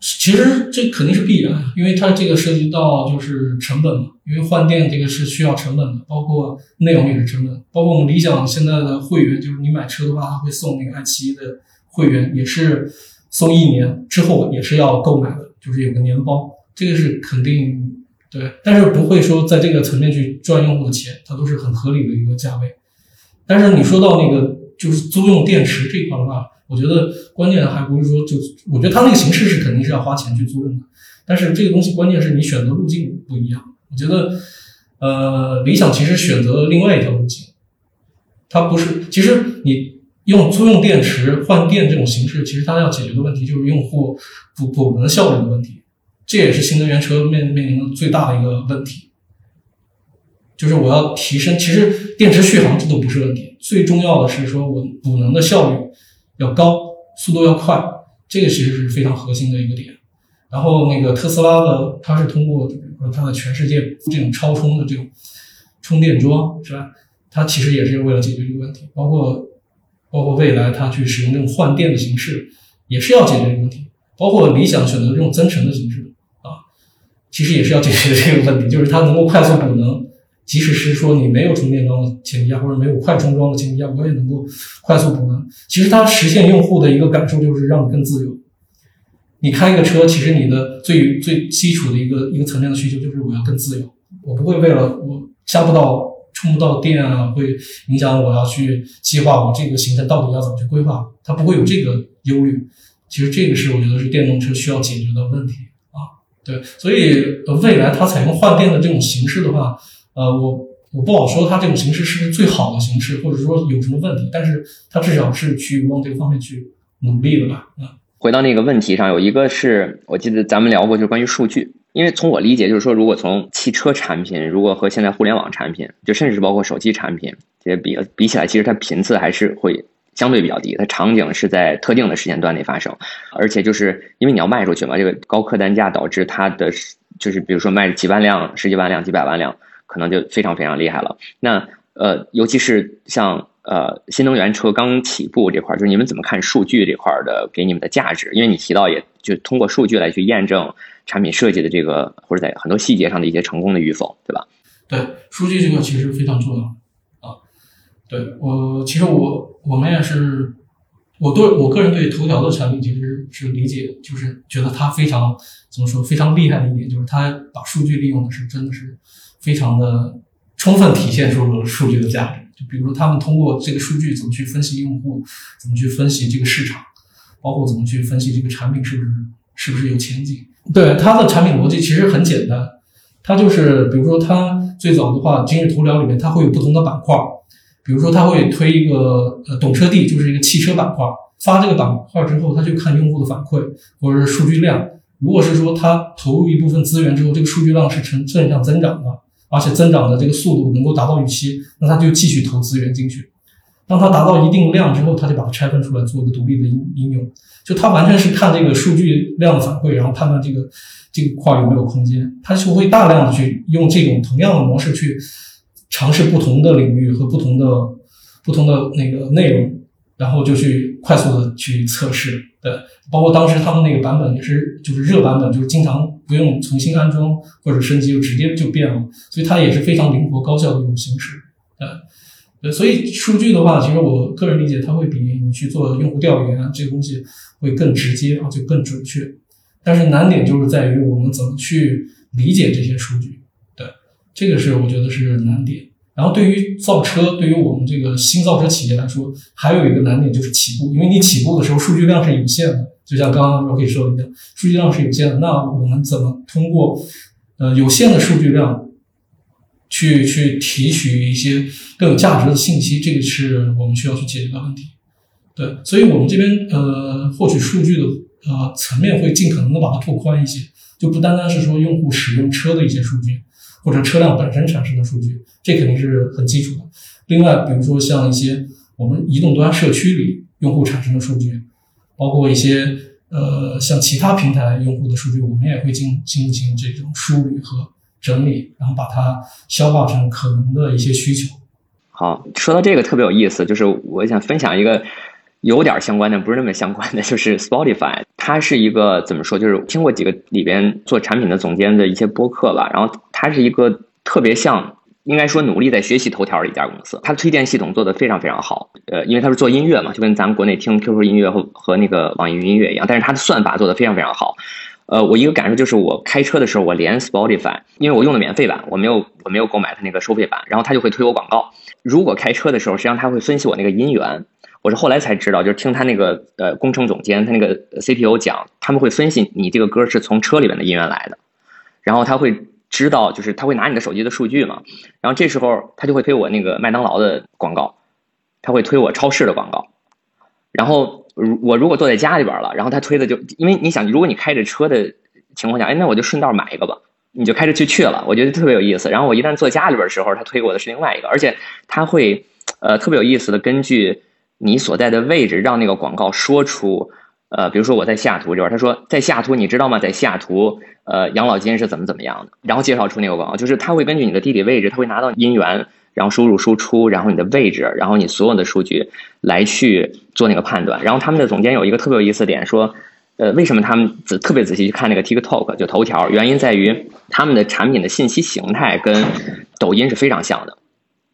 其实这肯定是必然，因为它这个涉及到就是成本嘛，因为换电这个是需要成本的，包括内容也是成本，包括我们理想现在的会员，就是你买车的话，它会送那个爱奇艺的会员，也是送一年之后也是要购买的，就是有个年包，这个是肯定对，但是不会说在这个层面去赚用户的钱，它都是很合理的一个价位。但是你说到那个就是租用电池这一块的话，我觉得关键还不是说就，我觉得它那个形式是肯定是要花钱去租用的，但是这个东西关键是你选择路径不一样。我觉得，呃，理想其实选择了另外一条路径，它不是，其实你用租用电池换电这种形式，其实它要解决的问题就是用户补补能效率的问题，这也是新能源车面面临的最大的一个问题，就是我要提升，其实电池续航这都不是问题，最重要的是说我补能的效率。要高，速度要快，这个其实是非常核心的一个点。然后那个特斯拉的，它是通过比如说它的全世界这种超充的这种充电桩，是吧？它其实也是为了解决这个问题。包括包括未来它去使用这种换电的形式，也是要解决这个问题。包括理想选择这种增程的形式，其实也是要解决这个问题，就是它能够快速补能。即使是说你没有充电桩的前提下，或者没有快充桩的前提下，我也能够快速补能。其实它实现用户的一个感受就是让你更自由。你开一个车，其实你的最最基础的一个一个层面的需求就是我要更自由，我不会为了我下不到充不到电啊，会影响我要去计划我这个行程到底要怎么去规划，它不会有这个忧虑。其实这个是我觉得是电动车需要解决的问题。对，所以未来它采用换电的这种形式的话。呃，我我不好说它这种形式是不是最好的形式，或者说有什么问题，但是它至少是去往这个方面去努力的吧。啊，回到那个问题上，有一个是我记得咱们聊过，就是关于数据。因为从我理解，就是说，如果从汽车产品，如果和现在互联网产品，就甚至是包括手机产品这些比比起来，其实它频次还是会相对比较低，它场景是在特定的时间段内发生，而且就是因为你要卖出去嘛，这个高客单价导致它的就是比如说卖几万辆、十几万辆、几百万辆。可能就非常非常厉害了。那呃，尤其是像呃新能源车刚起步这块，就是你们怎么看数据这块的给你们的价值？因为你提到，也就通过数据来去验证产品设计的这个，或者在很多细节上的一些成功的与否，对吧？对，数据这个其实非常重要。对我，其实我我们也是，我对我个人对头条的产品其实是理解，就是觉得它非常怎么说非常厉害的一点，就是它把数据利用的是真的是。非常的充分体现出了数据的价值，就比如说他们通过这个数据怎么去分析用户，怎么去分析这个市场，包括怎么去分析这个产品是不是是不是有前景。对它的产品逻辑其实很简单，它就是比如说它最早的话，今日头条里面它会有不同的板块，比如说它会推一个呃懂车帝，就是一个汽车板块，发这个板块之后，他就看用户的反馈或者是数据量，如果是说他投入一部分资源之后，这个数据量是呈正向增长的。而且增长的这个速度能够达到预期，那他就继续投资源进去。当他达到一定量之后，他就把它拆分出来做一个独立的应应用。就他完全是看这个数据量的反馈，然后判断这个这个块有没有空间。他就会大量的去用这种同样的模式去尝试不同的领域和不同的不同的那个内容，然后就去快速的去测试。对，包括当时他们那个版本也是就是热版本，就是经常。不用重新安装或者升级，就直接就变了，所以它也是非常灵活高效的一种形式。呃，所以数据的话，其实我个人理解，它会比你去做用户调研这个东西会更直接，啊，就更准确。但是难点就是在于我们怎么去理解这些数据。这个是我觉得是难点。然后对于造车，对于我们这个新造车企业来说，还有一个难点就是起步，因为你起步的时候数据量是有限的。就像刚刚 Rocky 说的一样，数据量是有限的。那我们怎么通过呃有限的数据量去去提取一些更有价值的信息？这个是我们需要去解决的问题。对，所以我们这边呃获取数据的呃层面会尽可能的把它拓宽一些，就不单单是说用户使用车的一些数据，或者车辆本身产生的数据，这肯定是很基础的。另外，比如说像一些我们移动端社区里用户产生的数据。包括一些呃，像其他平台用户的数据，我们也会进进行这种梳理和整理，然后把它消化成可能的一些需求。好，说到这个特别有意思，就是我想分享一个有点相关的，不是那么相关的，就是 Spotify，它是一个怎么说？就是听过几个里边做产品的总监的一些播客吧，然后它是一个特别像。应该说努力在学习头条的一家公司，它的推荐系统做得非常非常好。呃，因为它是做音乐嘛，就跟咱们国内听 QQ 音乐和和那个网易云音乐一样，但是它的算法做得非常非常好。呃，我一个感受就是，我开车的时候我连 Spotify，因为我用的免费版，我没有我没有购买它那个收费版，然后它就会推我广告。如果开车的时候，实际上它会分析我那个音源。我是后来才知道，就是听他那个呃工程总监他那个 CTO 讲，他们会分析你这个歌是从车里面的音源来的，然后他会。知道就是他会拿你的手机的数据嘛，然后这时候他就会推我那个麦当劳的广告，他会推我超市的广告，然后如我如果坐在家里边了，然后他推的就因为你想，如果你开着车的情况下，哎，那我就顺道买一个吧，你就开着去去了，我觉得特别有意思。然后我一旦坐家里边的时候，他推给我的是另外一个，而且他会呃特别有意思的根据你所在的位置，让那个广告说出。呃，比如说我在西雅图这边，他说在西雅图，你知道吗？在西雅图，呃，养老金是怎么怎么样的？然后介绍出那个广告，就是他会根据你的地理位置，他会拿到音源，然后输入输出，然后你的位置，然后你所有的数据来去做那个判断。然后他们的总监有一个特别有意思点，说，呃，为什么他们仔特别仔细去看那个 TikTok 就头条？原因在于他们的产品的信息形态跟抖音是非常像的。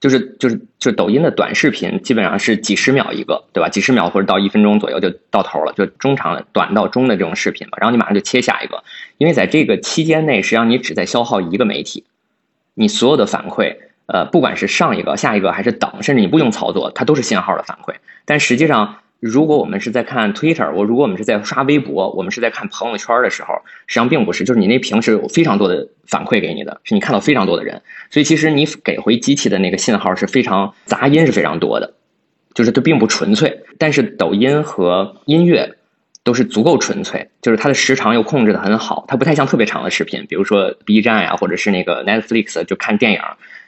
就是就是就是抖音的短视频基本上是几十秒一个，对吧？几十秒或者到一分钟左右就到头了，就中长短到中的这种视频嘛。然后你马上就切下一个，因为在这个期间内，实际上你只在消耗一个媒体，你所有的反馈，呃，不管是上一个、下一个还是等，甚至你不用操作，它都是信号的反馈。但实际上。如果我们是在看 Twitter，我如果我们是在刷微博，我们是在看朋友圈的时候，实际上并不是，就是你那屏是有非常多的反馈给你的，是你看到非常多的人，所以其实你给回机器的那个信号是非常杂音是非常多的，就是它并不纯粹。但是抖音和音乐都是足够纯粹，就是它的时长又控制的很好，它不太像特别长的视频，比如说 B 站呀，或者是那个 Netflix 就看电影，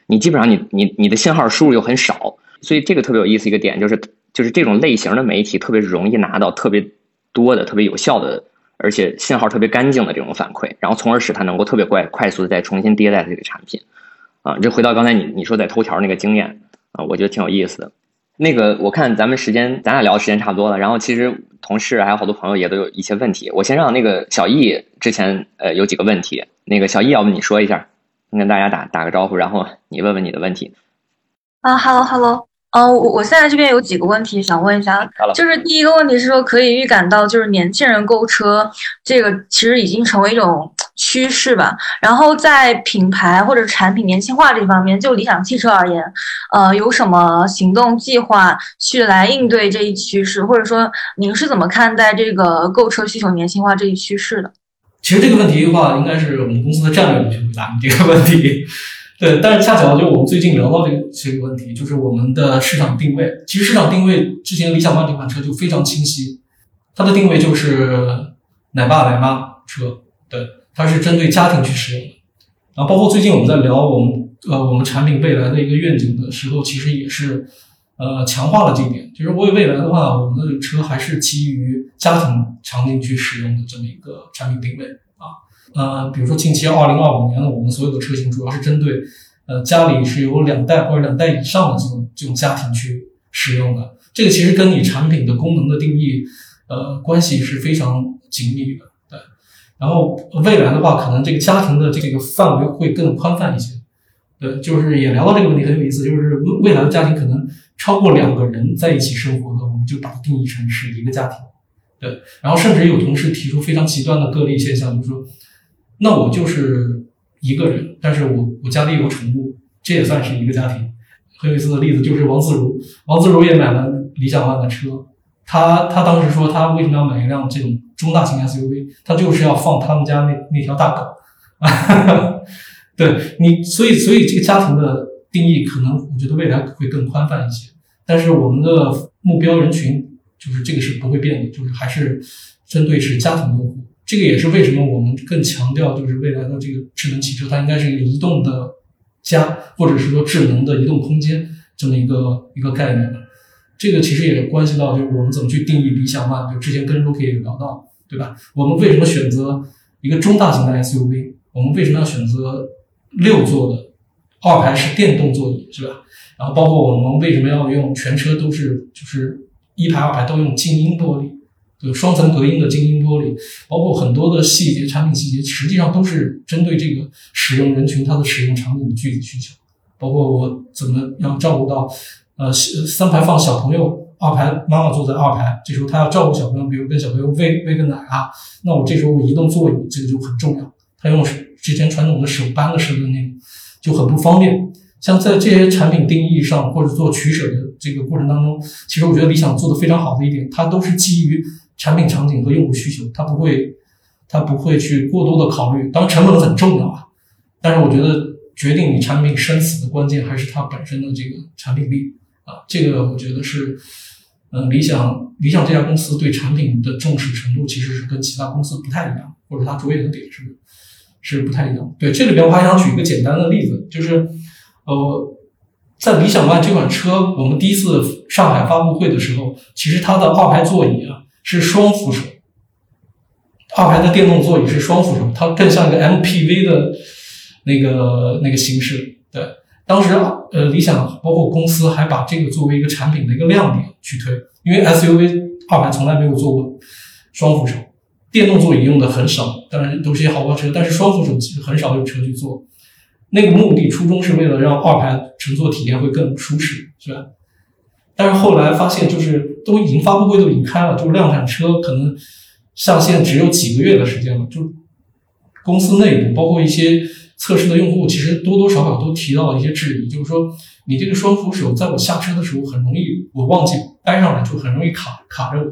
你基本上你你你的信号输入又很少，所以这个特别有意思一个点就是。就是这种类型的媒体特别容易拿到特别多的、特别有效的，而且信号特别干净的这种反馈，然后从而使它能够特别快、快速的再重新迭代这个产品。啊，这回到刚才你你说在头条那个经验啊，我觉得挺有意思的。那个我看咱们时间，咱俩聊的时间差不多了，然后其实同事还有好多朋友也都有一些问题，我先让那个小易之前呃有几个问题，那个小易要不你说一下，你跟大家打打个招呼，然后你问问你的问题。啊，Hello，Hello。嗯，我我现在这边有几个问题想问一下，就是第一个问题是说，可以预感到就是年轻人购车这个其实已经成为一种趋势吧。然后在品牌或者产品年轻化这方面，就理想汽车而言，呃，有什么行动计划去来应对这一趋势，或者说您是怎么看待这个购车需求年轻化这一趋势的？其实这个问题的话，应该是我们公司的战略去回答你这个问题。对，但是恰巧就我们最近聊到这个这个问题，就是我们的市场定位。其实市场定位之前理想 ONE 这款车就非常清晰，它的定位就是奶爸奶妈车，对，它是针对家庭去使用的。然后包括最近我们在聊我们呃我们产品未来的一个愿景的时候，其实也是呃强化了这一点，就是为未来的话，我们的车还是基于家庭场景去使用的这么一个产品定位啊。呃，比如说近期二零二五年，我们所有的车型主要是针对，呃，家里是有两代或者两代以上的这种这种家庭去使用的。这个其实跟你产品的功能的定义，呃，关系是非常紧密的。对，然后未来的话，可能这个家庭的这个范围会更宽泛一些。对，就是也聊到这个问题很有意思，就是未未来的家庭可能超过两个人在一起生活的，我们就把它定义成是一个家庭。对，然后甚至有同事提出非常极端的个例现象，就是说。那我就是一个人，但是我我家里有宠物，这也算是一个家庭。很有意思的例子就是王自如，王自如也买了理想 ONE 的车，他他当时说他为什么要买一辆这种中大型 SUV，他就是要放他们家那那条大狗。对你，所以所以这个家庭的定义可能我觉得未来会更宽泛一些，但是我们的目标人群就是这个是不会变的，就是还是针对是家庭用户。这个也是为什么我们更强调，就是未来的这个智能汽车，它应该是一个移动的家，或者是说智能的移动空间这么一个一个概念。这个其实也关系到，就是我们怎么去定义理想 ONE。就之前跟 Rookie 也聊到，对吧？我们为什么选择一个中大型的 SUV？我们为什么要选择六座的二排是电动座椅，是吧？然后包括我们为什么要用全车都是就是一排二排都用静音玻璃，就双层隔音的静音玻璃，包括很多的细节产品细节，实际上都是针对这个使用人群它的使用场景的具体需求。包括我怎么样照顾到呃三排放小朋友，二排妈妈坐在二排，这时候他要照顾小朋友，比如跟小朋友喂喂个奶啊，那我这时候我移动座椅，这个就很重要。他用之前传统的手扳的式的那种就很不方便。像在这些产品定义上或者做取舍的这个过程当中，其实我觉得理想做的非常好的一点，它都是基于产品场景和用户需求，它不会它不会去过多的考虑。当然成本很重要啊，但是我觉得决定你产品生死的关键还是它本身的这个产品力啊，这个我觉得是嗯理想理想这家公司对产品的重视程度其实是跟其他公司不太一样，或者它着眼的点是。是不太一样。对，这里边我还想举一个简单的例子，就是，呃，在理想 ONE 这款车，我们第一次上海发布会的时候，其实它的二排座椅啊是双扶手，二排的电动座椅是双扶手，它更像一个 MPV 的那个那个形式。对，当时呃，理想包括公司还把这个作为一个产品的一个亮点去推，因为 SUV 二排从来没有做过双扶手。电动座椅用的很少，当然都是些豪华车，但是双扶手其实很少有车去做。那个目的初衷是为了让二排乘坐体验会更舒适，是吧？但是后来发现，就是都已经发布会都已经开了，就是量产车可能上线只有几个月的时间了。就公司内部包括一些测试的用户，其实多多少少都提到了一些质疑，就是说你这个双扶手在我下车的时候很容易，我忘记掰上来就很容易卡卡着我。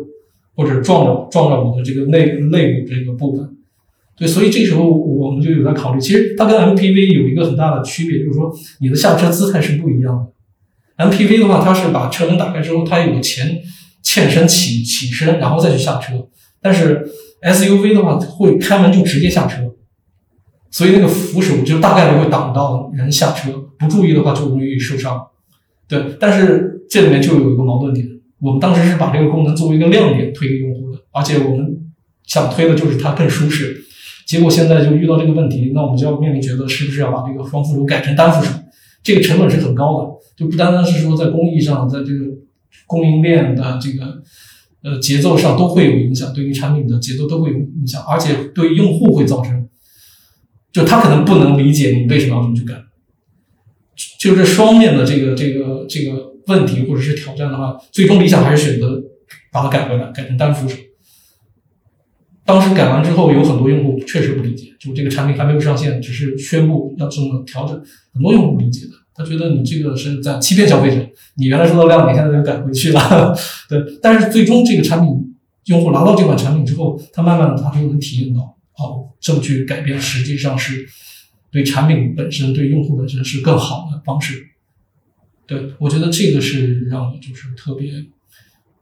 或者撞着撞着我的这个内肋骨这个部分，对，所以这时候我们就有在考虑，其实它跟 MPV 有一个很大的区别，就是说你的下车姿态是不一样的。MPV 的话，它是把车门打开之后，它有个前欠身起起身，然后再去下车，但是 SUV 的话会开门就直接下车，所以那个扶手就大概率会挡到人下车，不注意的话就容易受伤。对，但是这里面就有一个矛盾点。我们当时是把这个功能作为一个亮点推给用户的，而且我们想推的就是它更舒适。结果现在就遇到这个问题，那我们就要面临觉得是不是要把这个双扶手改成单扶手？这个成本是很高的，就不单单是说在工艺上，在这个供应链的这个呃节奏上都会有影响，对于产品的节奏都会有影响，而且对用户会造成，就他可能不能理解你为什么要这么去改，就这双面的这个这个这个。问题或者是挑战的话，最终理想还是选择把它改回来，改成单扶手。当时改完之后，有很多用户确实不理解，就这个产品还没有上线，只是宣布要这么调整，很多用户不理解的，他觉得你这个是在欺骗消费者。你原来说的亮点，现在又改回去了。对，但是最终这个产品用户拿到这款产品之后，他慢慢的他就能体验到，哦，这么去改变实际上是对产品本身、对用户本身是更好的方式。对，我觉得这个是让我就是特别，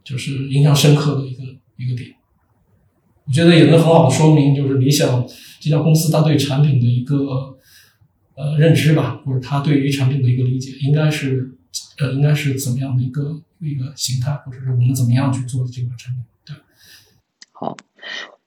就是印象深刻的一个一个点。我觉得也能很好的说明，就是理想这家公司它对产品的一个呃认知吧，或者他对于产品的一个理解，应该是呃应该是怎么样的一个一个形态，或者是我们怎么样去做这个产品？对。好，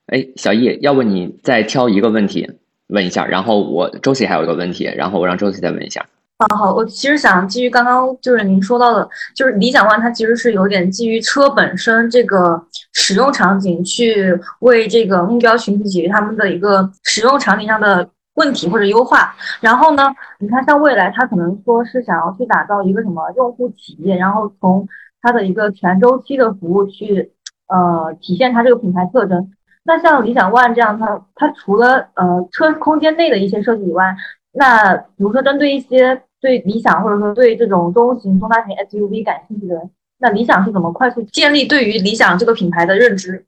哎，小易，要不你再挑一个问题问一下，然后我周琦还有一个问题，然后我让周琦再问一下。啊好，我其实想基于刚刚就是您说到的，就是理想 ONE 它其实是有点基于车本身这个使用场景去为这个目标群体解决他们的一个使用场景上的问题或者优化。然后呢，你看像未来它可能说是想要去打造一个什么用户企业，然后从它的一个全周期的服务去呃体现它这个品牌特征。那像理想 ONE 这样，它它除了呃车空间内的一些设计以外，那比如说针对一些对理想或者说对这种中型、中大型 SUV 感兴趣的人，那理想是怎么快速建立对于理想这个品牌的认知？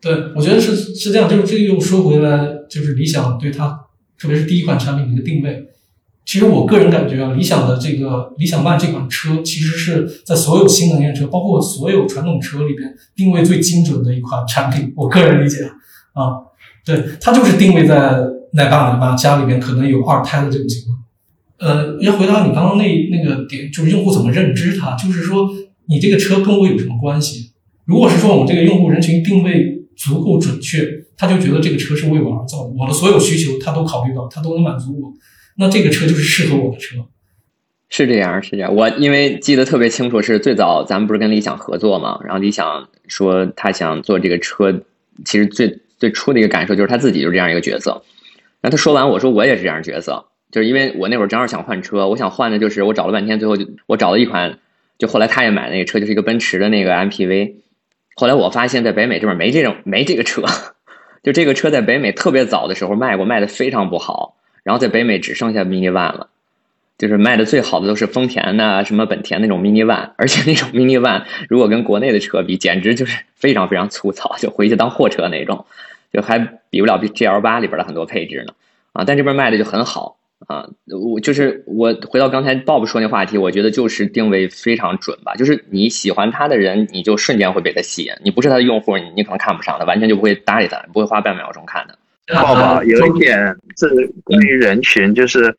对，我觉得是是这样，就是这个又说回来，就是理想对它，特别是第一款产品的一个定位。其实我个人感觉啊，理想的这个理想 ONE 这款车，其实是在所有新能源车，包括所有传统车里边定位最精准的一款产品。我个人理解啊，对，它就是定位在奶爸奶妈家里边可能有二胎的这种情况。呃，要回答你刚刚那那个点，就是用户怎么认知它，就是说你这个车跟我有什么关系？如果是说我们这个用户人群定位足够准确，他就觉得这个车是为我而造的，我的所有需求他都考虑到，他都能满足我，那这个车就是适合我的车。是这样，是这样。我因为记得特别清楚，是最早咱们不是跟理想合作嘛，然后理想说他想做这个车，其实最最初的一个感受就是他自己就是这样一个角色。那他说完，我说我也是这样角色，就是因为我那会儿正好想换车，我想换的就是我找了半天，最后就我找了一款，就后来他也买那个车，就是一个奔驰的那个 MPV。后来我发现，在北美这边没这种没这个车，就这个车在北美特别早的时候卖过，卖的非常不好，然后在北美只剩下 Mini One 了。就是卖的最好的都是丰田呐，什么本田那种 Mini One，而且那种 Mini One 如果跟国内的车比，简直就是非常非常粗糙，就回去当货车那种，就还比不了 GL 八里边的很多配置呢。啊，但这边卖的就很好啊。我就是我回到刚才 Bob 说那话题，我觉得就是定位非常准吧。就是你喜欢他的人，你就瞬间会被他吸引；你不是他的用户，你你可能看不上他，完全就不会搭理他，不会花半秒钟看的。抱抱，有一点是关于人群，就是。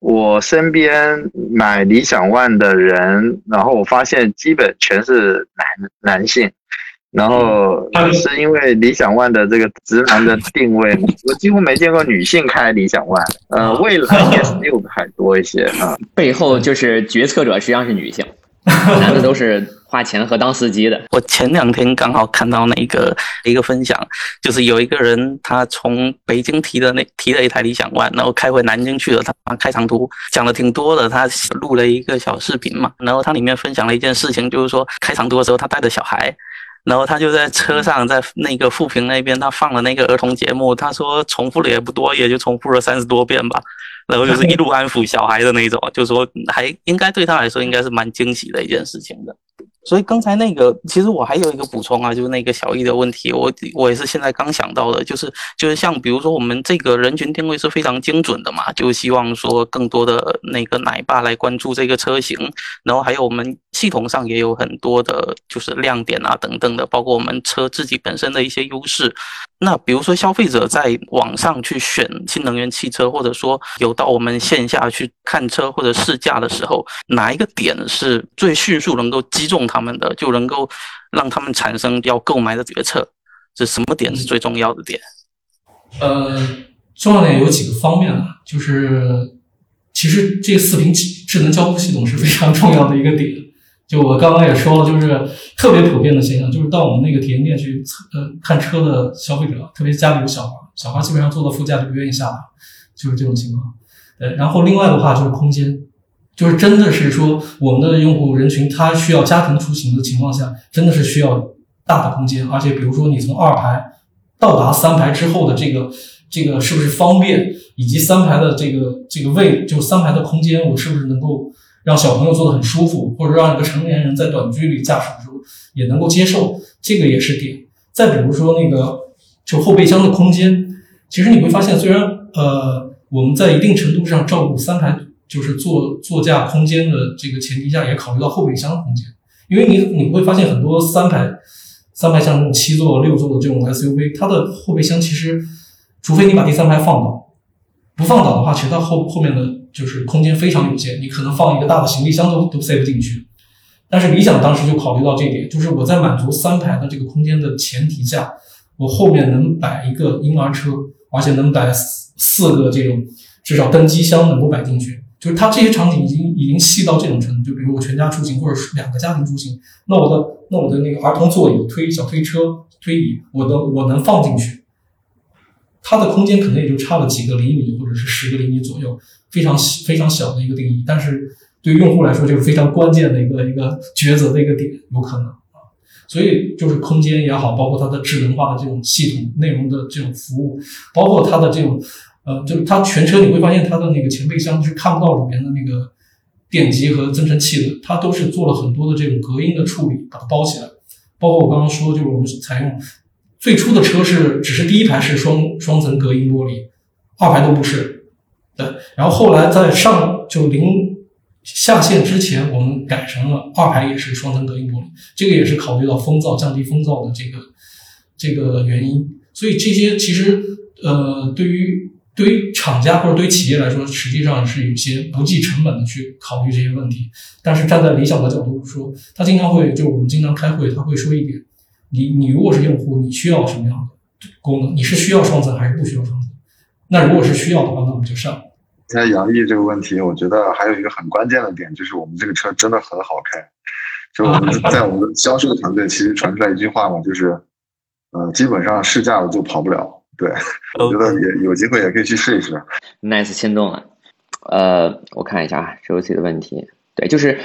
我身边买理想 ONE 的人，然后我发现基本全是男男性，然后是因为理想 ONE 的这个直男的定位，我几乎没见过女性开理想 ONE。呃，未来也 S6 还多一些啊，背后就是决策者实际上是女性。男的都是花钱和当司机的。我前两天刚好看到那个一个分享，就是有一个人他从北京提的那提了一台理想 ONE，然后开回南京去了，他开长途讲的挺多的，他录了一个小视频嘛，然后他里面分享了一件事情，就是说开长途的时候他带着小孩。然后他就在车上，在那个富平那边，他放了那个儿童节目。他说重复的也不多，也就重复了三十多遍吧。然后就是一路安抚小孩的那种，就说还应该对他来说应该是蛮惊喜的一件事情的。所以刚才那个，其实我还有一个补充啊，就是那个小易的问题，我我也是现在刚想到的，就是就是像比如说我们这个人群定位是非常精准的嘛，就希望说更多的那个奶爸来关注这个车型，然后还有我们系统上也有很多的就是亮点啊等等的，包括我们车自己本身的一些优势。那比如说消费者在网上去选新能源汽车，或者说有到我们线下去看车或者试驾的时候，哪一个点是最迅速能够击中他们的，就能够让他们产生要购买的决策？这什么点是最重要的点？呃，重要点有几个方面啊，就是其实这四屏智能交互系统是非常重要的一个点。就我刚刚也说了，就是特别普遍的现象，就是到我们那个体验店去呃看车的消费者，特别家里有小孩，小孩基本上坐到副驾就不愿意下来，就是这种情况。呃，然后另外的话就是空间，就是真的是说我们的用户人群他需要家庭出行的情况下，真的是需要大的空间，而且比如说你从二排到达三排之后的这个这个是不是方便，以及三排的这个这个位，就三排的空间，我是不是能够。让小朋友坐得很舒服，或者让一个成年人在短距离驾驶的时候也能够接受，这个也是点。再比如说那个就后备箱的空间，其实你会发现，虽然呃我们在一定程度上照顾三排就是座座驾空间的这个前提下，也考虑到后备箱空间，因为你你会发现很多三排三排像这种七座六座的这种 SUV，它的后备箱其实除非你把第三排放倒，不放倒的话，其实它后后面的。就是空间非常有限，你可能放一个大的行李箱都都塞不进去。但是理想当时就考虑到这点，就是我在满足三排的这个空间的前提下，我后面能摆一个婴儿车，而且能摆四四个这种至少登机箱能够摆进去。就是它这些场景已经已经细到这种程度，就比如我全家出行或者是两个家庭出行，那我的那我的那个儿童座椅推小推车推椅，我的我能放进去。它的空间可能也就差了几个厘米，或者是十个厘米左右，非常非常小的一个定义。但是对于用户来说，就是非常关键的一个一个抉择的一个点，有可能啊。所以就是空间也好，包括它的智能化的这种系统、内容的这种服务，包括它的这种呃，就是它全车你会发现它的那个前备箱是看不到里面的那个电机和增程器的，它都是做了很多的这种隔音的处理，把它包起来。包括我刚刚说，就是我们采用。最初的车是只是第一排是双双层隔音玻璃，二排都不是。对，然后后来在上就零下线之前，我们改成了二排也是双层隔音玻璃，这个也是考虑到风噪降低风噪的这个这个原因。所以这些其实呃，对于对于厂家或者对于企业来说，实际上是有些不计成本的去考虑这些问题。但是站在理想的角度说，他经常会就我们经常开会，他会说一点。你你如果是用户，你需要什么样的功能？你是需要双层还是不需要双层？那如果是需要的话，那我们就上。在杨毅这个问题，我觉得还有一个很关键的点，就是我们这个车真的很好开。就我们 在我们的销售团队，其实传出来一句话嘛，就是，呃，基本上试驾了就跑不了。对，我 觉得也有机会也可以去试一试。Nice，心动了。呃，我看一下啊，周琦的问题。对，就是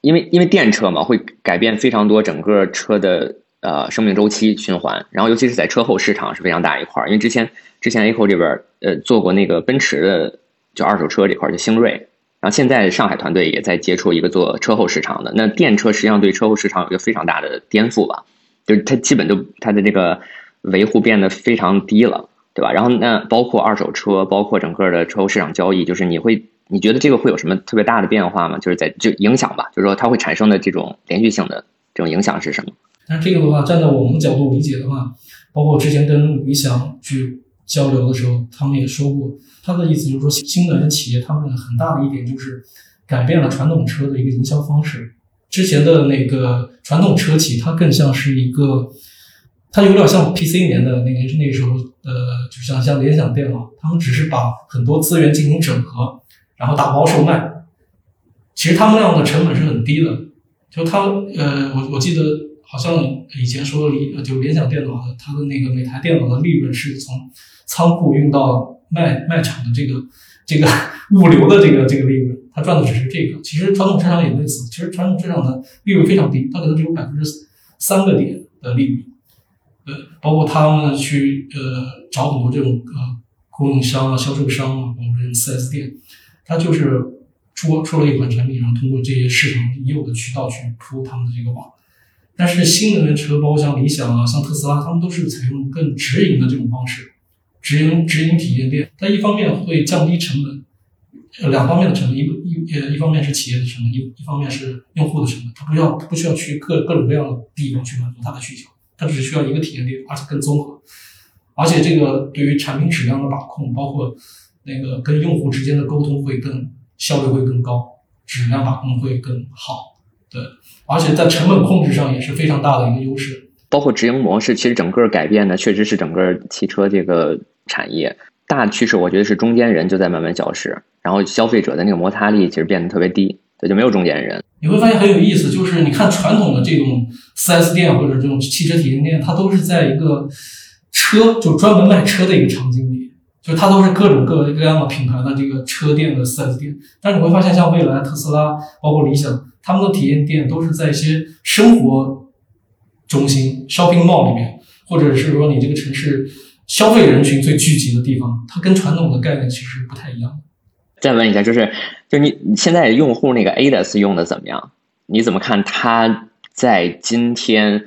因为因为电车嘛，会改变非常多整个车的呃生命周期循环，然后尤其是在车后市场是非常大一块儿。因为之前之前 A 口这边呃做过那个奔驰的。就二手车这块儿，就星瑞，然后现在上海团队也在接触一个做车后市场的。那电车实际上对车后市场有一个非常大的颠覆吧，就是它基本就它的这个维护变得非常低了，对吧？然后那包括二手车，包括整个的车后市场交易，就是你会你觉得这个会有什么特别大的变化吗？就是在就影响吧，就是说它会产生的这种连续性的这种影响是什么？但是这个的话，站在我们角度理解的话，包括之前跟李想去交流的时候，他们也说过。他的意思就是说，新能源企业他们很大的一点就是改变了传统车的一个营销方式。之前的那个传统车企，它更像是一个，它有点像 PC 年的那个那时候，呃，就像像联想电脑，他们只是把很多资源进行整合，然后打包售卖。其实他们那样的成本是很低的。就他，呃，我我记得好像以前说联就联想电脑的，它的那个每台电脑的利润是从仓库运到。卖卖场的这个这个物流的这个这个利润，他赚的只是这个。其实传统车厂也类似，其实传统车厂的利润非常低，它可能只有百分之三个点的利润。呃，包括他们去呃找很多这种呃供应商啊、销售商啊，包括四 S 店，他就是出出了一款产品，然后通过这些市场已有的渠道去铺他们的这个网。但是新能源车，包括像理想啊、像特斯拉，他们都是采用更直营的这种方式。直营直营体验店，它一方面会降低成本，两方面的成本，一一呃，一方面是企业的成本，一一方面是用户的成本。它不要不需要去各各种各样的地方去满足它的需求，它只需要一个体验店，而且更综合。而且这个对于产品质量的把控，包括那个跟用户之间的沟通会更效率会更高，质量把控会更好。对，而且在成本控制上也是非常大的一个优势。包括直营模式，其实整个改变的确实是整个汽车这个。产业大趋势，我觉得是中间人就在慢慢消失，然后消费者的那个摩擦力其实变得特别低，对，就没有中间人。你会发现很有意思，就是你看传统的这种 4S 店或者这种汽车体验店，它都是在一个车就专门卖车的一个场景里，就它都是各种各各样的品牌的这个车店的四 S 店。但是你会发现，像蔚来、特斯拉，包括理想，他们的体验店都是在一些生活中心 shopping mall 里面，或者是说你这个城市。消费人群最聚集的地方，它跟传统的概念其实不太一样。再问一下，就是就你现在用户那个 ADAS 用的怎么样？你怎么看它在今天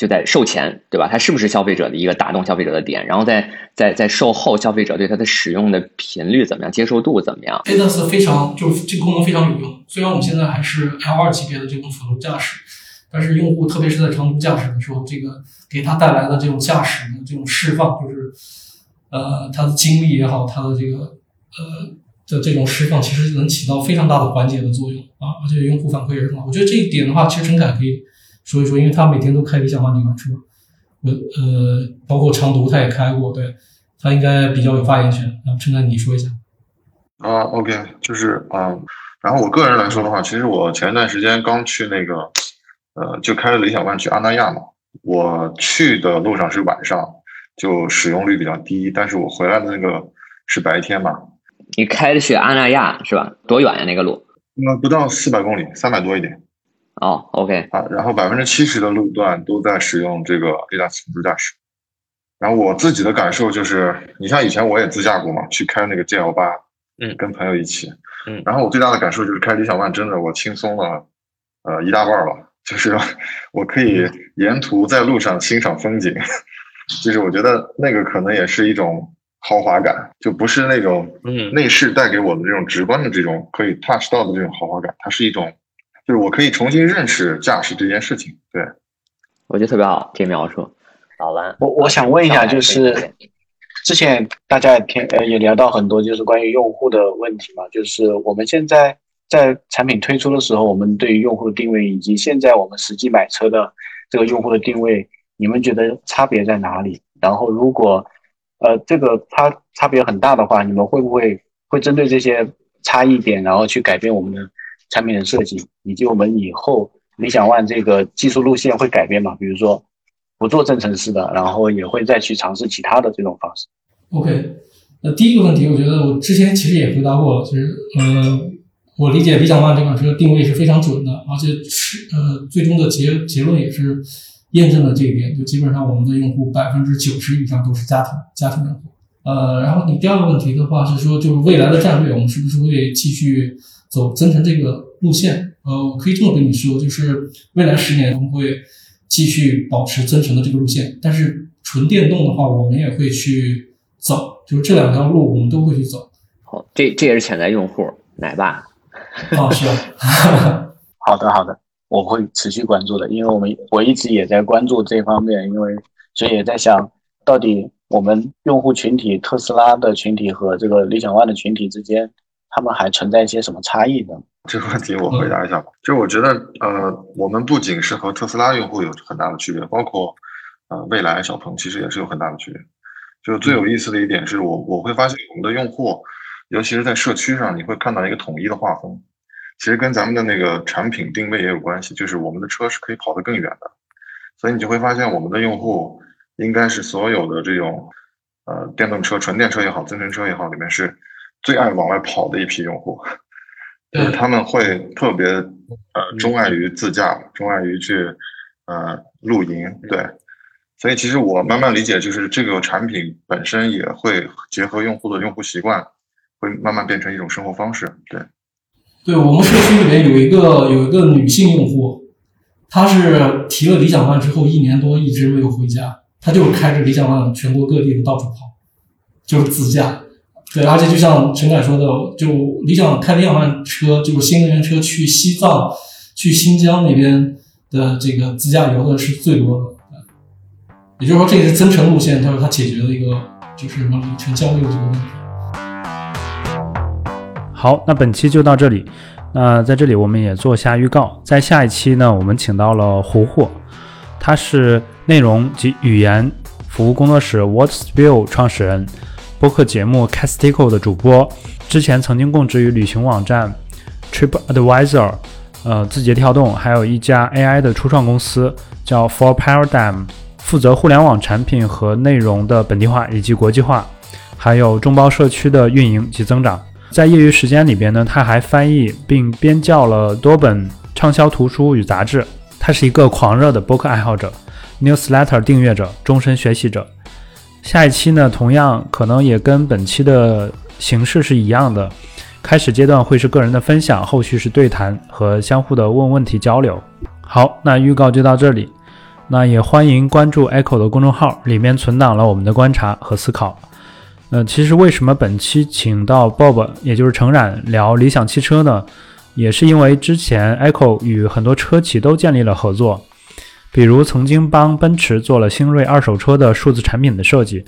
就在售前，对吧？它是不是消费者的一个打动消费者的点？然后在在在售后，消费者对它的使用的频率怎么样？接受度怎么样？ADAS 非常就是这个功能非常有用。虽然我们现在还是 L2 级别的这种辅助驾驶。但是用户特别是在长途驾驶的时候，这个给他带来的这种驾驶的这种释放，就是呃他的精力也好，他的这个呃的这种释放，其实能起到非常大的缓解的作用啊！而且用户反馈也很好。我觉得这一点的话，其实陈凯可以说一说，因为他每天都开理想 ONE 这款车，呃呃，包括长途他也开过，对他应该比较有发言权。然后陈凯你说一下啊？OK，就是啊，然后我个人来说的话，其实我前段时间刚去那个。呃，就开了理想 ONE 去阿那亚嘛。我去的路上是晚上，就使用率比较低。但是我回来的那个是白天嘛。你开的去阿那亚是吧？多远呀？那个路？那不到四百公里，三百多一点。哦，OK。啊，然后百分之七十的路段都在使用这个 ADAS 辅助驾驶。然后我自己的感受就是，你像以前我也自驾过嘛，去开那个 GL 八，嗯，跟朋友一起，嗯。然后我最大的感受就是开理想 ONE 真的我轻松了，呃，一大半了。就是我可以沿途在路上欣赏风景，就是我觉得那个可能也是一种豪华感，就不是那种嗯内饰带给我的这种直观的这种可以 touch 到的这种豪华感，它是一种，就是我可以重新认识驾驶这件事情。对，我觉得特别好，这描述。好了，我我想问一下，就是之前大家也听呃也聊到很多，就是关于用户的问题嘛，就是我们现在。在产品推出的时候，我们对于用户的定位，以及现在我们实际买车的这个用户的定位，你们觉得差别在哪里？然后如果呃这个差差别很大的话，你们会不会会针对这些差异点，然后去改变我们的产品的设计，以及我们以后理想 ONE 这个技术路线会改变吗？比如说不做增程式的，然后也会再去尝试其他的这种方式。OK，那第一个问题，我觉得我之前其实也回答过了，就是呃，我理解理想 ONE 这款车定位是非常准的，而且是呃最终的结结论也是验证了这一点，就基本上我们的用户百分之九十以上都是家庭家庭用户。呃，然后你第二个问题的话是说，就是未来的战略，我们是不是会继续走增程这个路线？呃，我可以这么跟你说，就是未来十年我们会继续保持增程的这个路线，但是纯电动的话，我们也会去走，就是这两条路我们都会去走。好，这这也是潜在用户奶爸。啊，是。好的，好的，我会持续关注的，因为我们我一直也在关注这方面，因为所以也在想到底。我们用户群体，特斯拉的群体和这个理想 ONE 的群体之间，他们还存在一些什么差异呢？这个问题我回答一下吧。就我觉得，呃，我们不仅是和特斯拉用户有很大的区别，包括呃蔚来、小鹏，其实也是有很大的区别。就最有意思的一点是我我会发现，我们的用户，尤其是在社区上，你会看到一个统一的画风，其实跟咱们的那个产品定位也有关系，就是我们的车是可以跑得更远的，所以你就会发现我们的用户。应该是所有的这种，呃，电动车、纯电车也好，增程车也好，里面是最爱往外跑的一批用户，就是他们会特别呃钟爱于自驾，钟爱于去呃露营，对，所以其实我慢慢理解，就是这个产品本身也会结合用户的用户习惯，会慢慢变成一种生活方式，对。对我们社区里面有一个有一个女性用户，她是提了理想 ONE 之后一年多一直没有回家。她就是开着理想 ONE 全国各地的到处跑，就是自驾。对，而且就像陈凯说的，就理想开理想车，就是新能源车去西藏、去新疆那边的这个自驾游的是最多的。也就是说，这是增程路线，他说他解决了一个就是什么里程焦虑这个问题。好，那本期就到这里。那在这里我们也做下预告，在下一期呢，我们请到了胡霍，他是。内容及语言服务工作室 What's View 创始人，播客节目 Castico 的主播，之前曾经供职于旅行网站 TripAdvisor，呃，字节跳动，还有一家 AI 的初创公司叫 For Paradigm，负责互联网产品和内容的本地化以及国际化，还有众包社区的运营及增长。在业余时间里边呢，他还翻译并编校了多本畅销图书与杂志。他是一个狂热的播客爱好者。Newsletter 订阅者、终身学习者。下一期呢，同样可能也跟本期的形式是一样的。开始阶段会是个人的分享，后续是对谈和相互的问问题交流。好，那预告就到这里。那也欢迎关注 Echo 的公众号，里面存档了我们的观察和思考。呃，其实为什么本期请到 Bob，也就是程冉聊理想汽车呢？也是因为之前 Echo 与很多车企都建立了合作。比如曾经帮奔驰做了星瑞二手车的数字产品的设计，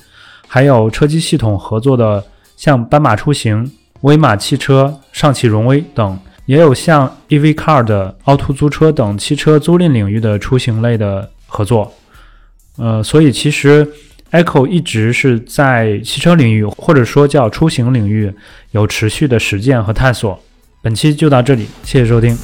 还有车机系统合作的像斑马出行、威马汽车、上汽荣威等，也有像 EV Car 的凹凸租车等汽车租赁领域的出行类的合作。呃，所以其实 Echo 一直是在汽车领域或者说叫出行领域有持续的实践和探索。本期就到这里，谢谢收听。